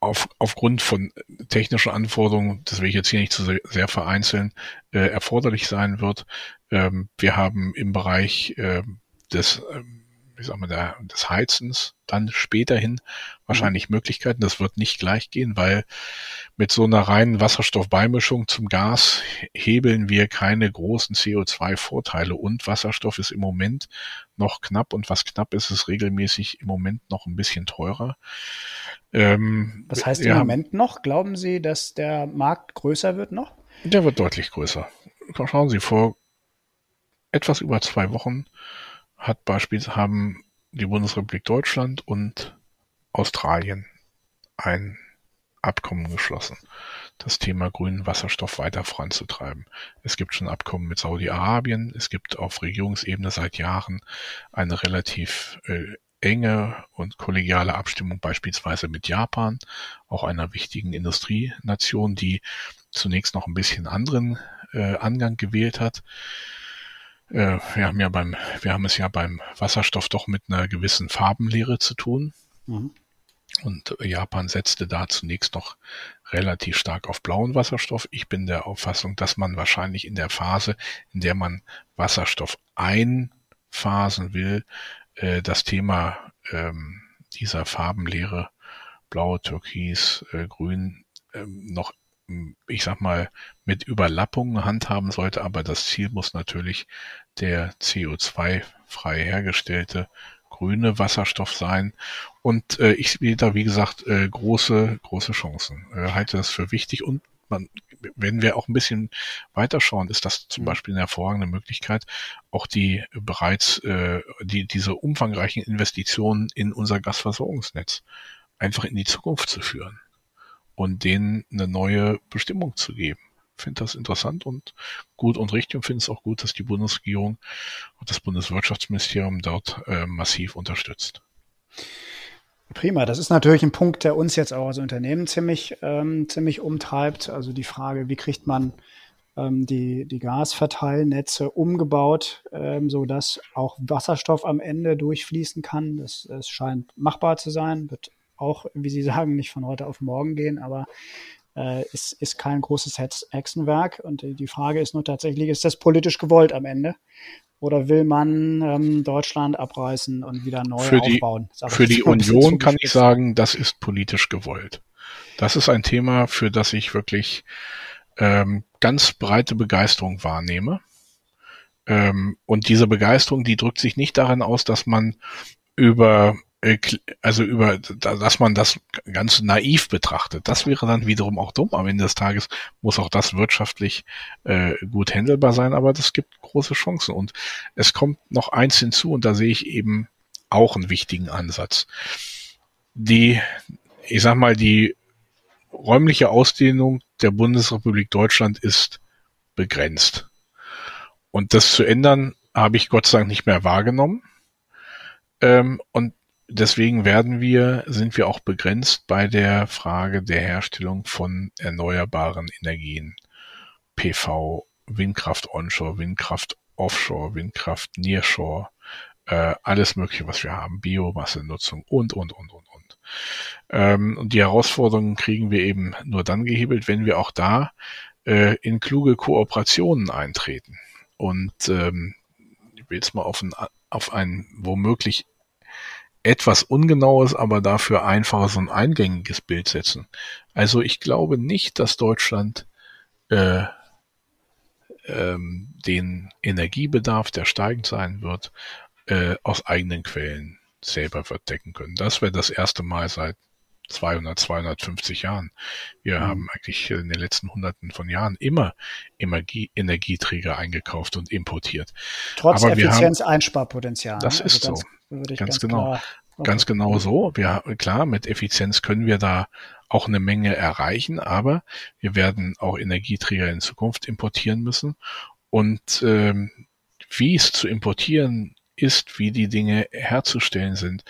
auf, aufgrund von technischen Anforderungen, das will ich jetzt hier nicht zu sehr, sehr vereinzeln, äh, erforderlich sein wird. Ähm, wir haben im Bereich äh, des, ähm, wie sagen wir, des Heizens dann späterhin wahrscheinlich mhm. Möglichkeiten. Das wird nicht gleich gehen, weil mit so einer reinen Wasserstoffbeimischung zum Gas hebeln wir keine großen CO2-Vorteile und Wasserstoff ist im Moment noch knapp und was knapp ist, ist regelmäßig im Moment noch ein bisschen teurer. Ähm, Was heißt im Moment noch? Glauben Sie, dass der Markt größer wird noch? Der wird deutlich größer. Schauen Sie, vor etwas über zwei Wochen hat beispielsweise haben die Bundesrepublik Deutschland und Australien ein Abkommen geschlossen, das Thema grünen Wasserstoff weiter voranzutreiben. Es gibt schon Abkommen mit Saudi-Arabien, es gibt auf Regierungsebene seit Jahren eine relativ äh, enge und kollegiale Abstimmung beispielsweise mit Japan, auch einer wichtigen Industrienation, die zunächst noch ein bisschen anderen äh, Angang gewählt hat. Äh, wir haben ja beim, wir haben es ja beim Wasserstoff doch mit einer gewissen Farbenlehre zu tun. Mhm. Und Japan setzte da zunächst noch relativ stark auf blauen Wasserstoff. Ich bin der Auffassung, dass man wahrscheinlich in der Phase, in der man Wasserstoff einphasen will, äh, das Thema ähm, dieser Farbenlehre, blau, türkis, äh, grün, ähm, noch, ich sag mal, mit Überlappungen handhaben sollte, aber das Ziel muss natürlich der CO2-frei hergestellte grüne Wasserstoff sein. Und äh, ich sehe da, wie gesagt, äh, große, große Chancen. Äh, halte das für wichtig und man, wenn wir auch ein bisschen weiterschauen, ist das zum mhm. Beispiel eine hervorragende Möglichkeit, auch die bereits äh, die diese umfangreichen Investitionen in unser Gasversorgungsnetz einfach in die Zukunft zu führen und denen eine neue Bestimmung zu geben. Ich finde das interessant und gut und richtig und finde es auch gut, dass die Bundesregierung und das Bundeswirtschaftsministerium dort äh, massiv unterstützt. Prima, das ist natürlich ein Punkt, der uns jetzt auch als Unternehmen ziemlich, ähm, ziemlich umtreibt. Also die Frage, wie kriegt man ähm, die, die Gasverteilnetze umgebaut, ähm, so dass auch Wasserstoff am Ende durchfließen kann. Das, das scheint machbar zu sein, wird auch, wie Sie sagen, nicht von heute auf morgen gehen, aber äh, ist, ist kein großes Hexenwerk. Und die Frage ist nur tatsächlich, ist das politisch gewollt am Ende? Oder will man ähm, Deutschland abreißen und wieder neu für die, aufbauen? Für die Union kann ich sagen, das ist politisch gewollt. Das ist ein Thema, für das ich wirklich ähm, ganz breite Begeisterung wahrnehme. Ähm, und diese Begeisterung, die drückt sich nicht darin aus, dass man über also über, dass man das ganz naiv betrachtet. Das wäre dann wiederum auch dumm. Am Ende des Tages muss auch das wirtschaftlich äh, gut handelbar sein, aber das gibt große Chancen. Und es kommt noch eins hinzu, und da sehe ich eben auch einen wichtigen Ansatz. Die, ich sag mal, die räumliche Ausdehnung der Bundesrepublik Deutschland ist begrenzt. Und das zu ändern, habe ich Gott sei Dank nicht mehr wahrgenommen. Ähm, und deswegen werden wir, sind wir auch begrenzt bei der Frage der Herstellung von erneuerbaren Energien. PV, Windkraft onshore, Windkraft offshore, Windkraft nearshore, äh, alles mögliche, was wir haben, Biomassenutzung und, und, und, und, und. Ähm, und die Herausforderungen kriegen wir eben nur dann gehebelt, wenn wir auch da äh, in kluge Kooperationen eintreten. Und ähm, ich will jetzt mal auf ein, auf ein womöglich etwas ungenaues, aber dafür einfaches und eingängiges Bild setzen. Also ich glaube nicht, dass Deutschland äh, ähm, den Energiebedarf, der steigend sein wird, äh, aus eigenen Quellen selber wird decken können. Das wäre das erste Mal seit 200, 250 Jahren. Wir mhm. haben eigentlich in den letzten Hunderten von Jahren immer Energie, Energieträger eingekauft und importiert. Trotz Effizienz-Einsparpotenzial. Das ne? also ist ganz, so. Ganz, ganz, genau. Klar, okay. Ganz genau so. Wir, klar, mit Effizienz können wir da auch eine Menge erreichen, aber wir werden auch Energieträger in Zukunft importieren müssen. Und ähm, wie es zu importieren ist, wie die Dinge herzustellen sind,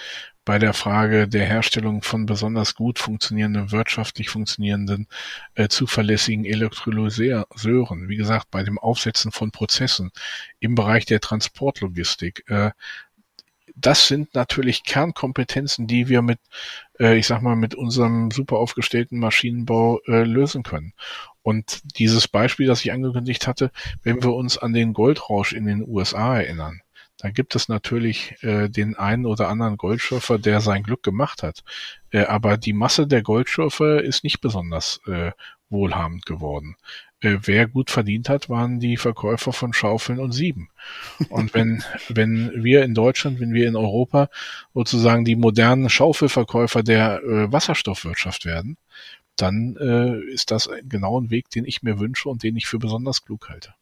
bei der Frage der Herstellung von besonders gut funktionierenden, wirtschaftlich funktionierenden, äh, zuverlässigen Elektrolyseuren, wie gesagt, bei dem Aufsetzen von Prozessen im Bereich der Transportlogistik, äh, das sind natürlich Kernkompetenzen, die wir mit, äh, ich sag mal, mit unserem super aufgestellten Maschinenbau äh, lösen können. Und dieses Beispiel, das ich angekündigt hatte, wenn wir uns an den Goldrausch in den USA erinnern, da gibt es natürlich äh, den einen oder anderen Goldschürfer, der sein Glück gemacht hat. Äh, aber die Masse der Goldschürfer ist nicht besonders äh, wohlhabend geworden. Äh, wer gut verdient hat, waren die Verkäufer von Schaufeln und Sieben. Und [laughs] wenn, wenn wir in Deutschland, wenn wir in Europa sozusagen die modernen Schaufelverkäufer der äh, Wasserstoffwirtschaft werden, dann äh, ist das genau ein Weg, den ich mir wünsche und den ich für besonders klug halte.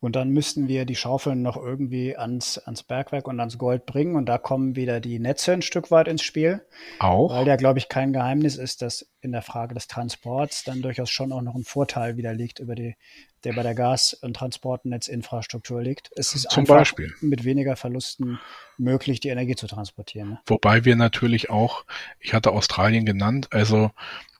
Und dann müssten wir die Schaufeln noch irgendwie ans, ans Bergwerk und ans Gold bringen. Und da kommen wieder die Netze ein Stück weit ins Spiel. Auch. Weil ja, glaube ich, kein Geheimnis ist, dass in der Frage des Transports dann durchaus schon auch noch ein Vorteil wieder liegt über die der bei der Gas- und Transportnetzinfrastruktur liegt. Es ist Zum einfach Beispiel. mit weniger Verlusten möglich, die Energie zu transportieren. Ne? Wobei wir natürlich auch, ich hatte Australien genannt, also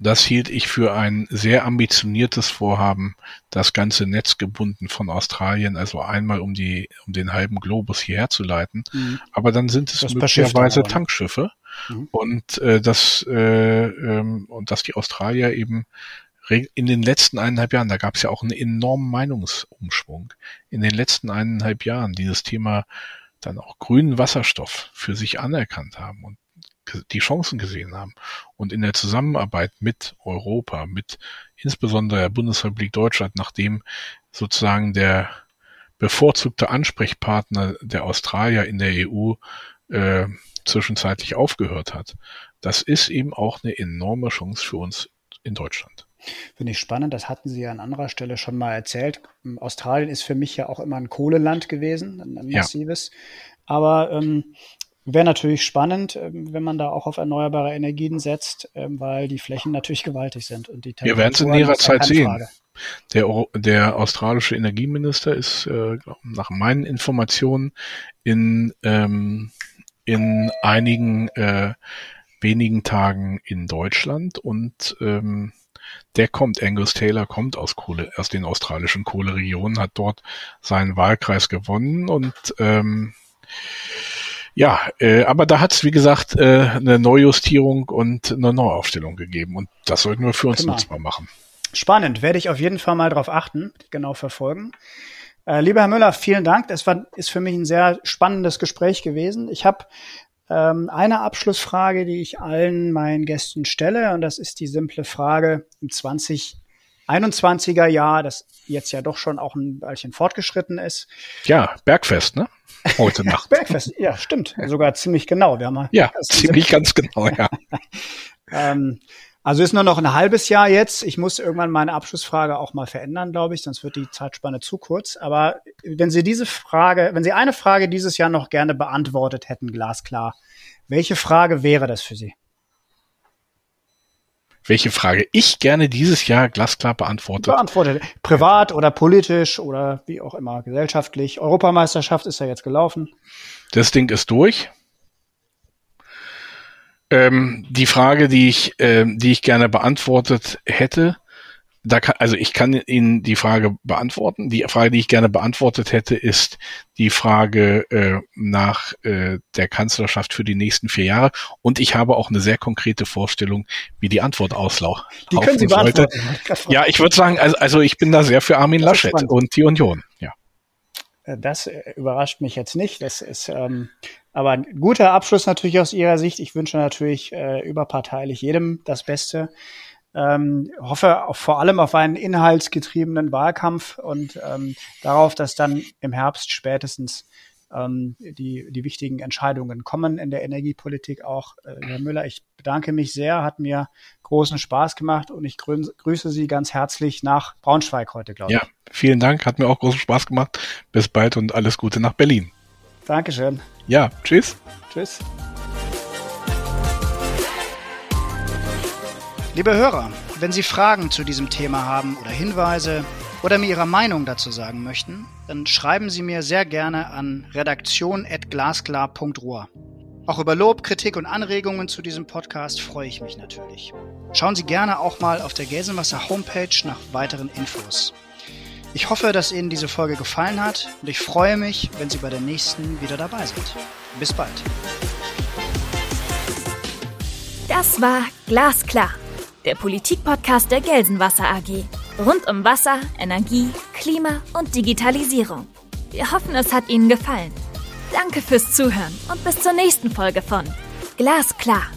das hielt ich für ein sehr ambitioniertes Vorhaben, das ganze Netz gebunden von Australien, also einmal um die, um den halben Globus hierher zu leiten. Mhm. Aber dann sind es das möglicherweise ne? Tankschiffe. Mhm. Und äh, das äh, ähm, und dass die Australier eben in den letzten eineinhalb Jahren, da gab es ja auch einen enormen Meinungsumschwung, in den letzten eineinhalb Jahren dieses Thema dann auch grünen Wasserstoff für sich anerkannt haben und die Chancen gesehen haben und in der Zusammenarbeit mit Europa, mit insbesondere der Bundesrepublik Deutschland, nachdem sozusagen der bevorzugte Ansprechpartner der Australier in der EU äh, zwischenzeitlich aufgehört hat. Das ist eben auch eine enorme Chance für uns in Deutschland. Finde ich spannend. Das hatten Sie ja an anderer Stelle schon mal erzählt. Australien ist für mich ja auch immer ein Kohleland gewesen, ein massives. Ja. Aber ähm, wäre natürlich spannend, ähm, wenn man da auch auf erneuerbare Energien setzt, ähm, weil die Flächen natürlich gewaltig sind. Und die Wir werden es in näherer Zeit sehen. Der, der australische Energieminister ist äh, nach meinen Informationen in, ähm, in einigen äh, wenigen Tagen in Deutschland und ähm, der kommt, Angus Taylor kommt aus Kohle, aus den australischen Kohleregionen, hat dort seinen Wahlkreis gewonnen und ähm, ja, äh, aber da hat es, wie gesagt, äh, eine Neujustierung und eine Neuaufstellung gegeben. Und das sollten wir für uns genau. nutzbar machen. Spannend, werde ich auf jeden Fall mal drauf achten, genau verfolgen. Äh, lieber Herr Müller, vielen Dank. Das war, ist für mich ein sehr spannendes Gespräch gewesen. Ich habe eine Abschlussfrage, die ich allen meinen Gästen stelle, und das ist die simple Frage im 2021er Jahr, das jetzt ja doch schon auch ein Weilchen fortgeschritten ist. Ja, Bergfest, ne? Heute [laughs] Nacht. Bergfest, ja, stimmt. Sogar ziemlich genau. Wir haben ja, ziemlich ganz genau, ja. [laughs] ähm, also ist nur noch ein halbes Jahr jetzt. Ich muss irgendwann meine Abschlussfrage auch mal verändern, glaube ich, sonst wird die Zeitspanne zu kurz. Aber wenn Sie diese Frage, wenn Sie eine Frage dieses Jahr noch gerne beantwortet hätten, glasklar, welche Frage wäre das für Sie? Welche Frage ich gerne dieses Jahr glasklar beantwortet? Beantwortet. Privat oder politisch oder wie auch immer, gesellschaftlich. Europameisterschaft ist ja jetzt gelaufen. Das Ding ist durch. Ähm, die Frage, die ich, äh, die ich gerne beantwortet hätte, da kann, also ich kann Ihnen die Frage beantworten. Die Frage, die ich gerne beantwortet hätte, ist die Frage äh, nach äh, der Kanzlerschaft für die nächsten vier Jahre. Und ich habe auch eine sehr konkrete Vorstellung, wie die Antwort auslaufen Die können Sie beantworten. Ja, ich würde sagen, also, also ich bin da sehr für Armin Laschet und die Union. Ja. Äh, das äh, überrascht mich jetzt nicht. Das ist ähm, aber ein guter Abschluss natürlich aus Ihrer Sicht. Ich wünsche natürlich äh, überparteilich jedem das Beste. Ähm, hoffe vor allem auf einen inhaltsgetriebenen Wahlkampf und ähm, darauf, dass dann im Herbst spätestens ähm, die, die wichtigen Entscheidungen kommen in der Energiepolitik auch. Äh, Herr Müller, ich bedanke mich sehr, hat mir großen Spaß gemacht und ich grüße Sie ganz herzlich nach Braunschweig heute, glaube ich. Ja, vielen Dank, hat mir auch großen Spaß gemacht. Bis bald und alles Gute nach Berlin. Dankeschön. Ja, tschüss. Tschüss. Liebe Hörer, wenn Sie Fragen zu diesem Thema haben oder Hinweise oder mir Ihre Meinung dazu sagen möchten, dann schreiben Sie mir sehr gerne an redaktion.glasklar.ruhr. Auch über Lob, Kritik und Anregungen zu diesem Podcast freue ich mich natürlich. Schauen Sie gerne auch mal auf der Gelsenwasser Homepage nach weiteren Infos. Ich hoffe, dass Ihnen diese Folge gefallen hat und ich freue mich, wenn Sie bei der nächsten wieder dabei sind. Bis bald. Das war Glasklar der Politikpodcast der Gelsenwasser AG. Rund um Wasser, Energie, Klima und Digitalisierung. Wir hoffen, es hat Ihnen gefallen. Danke fürs Zuhören und bis zur nächsten Folge von Glasklar.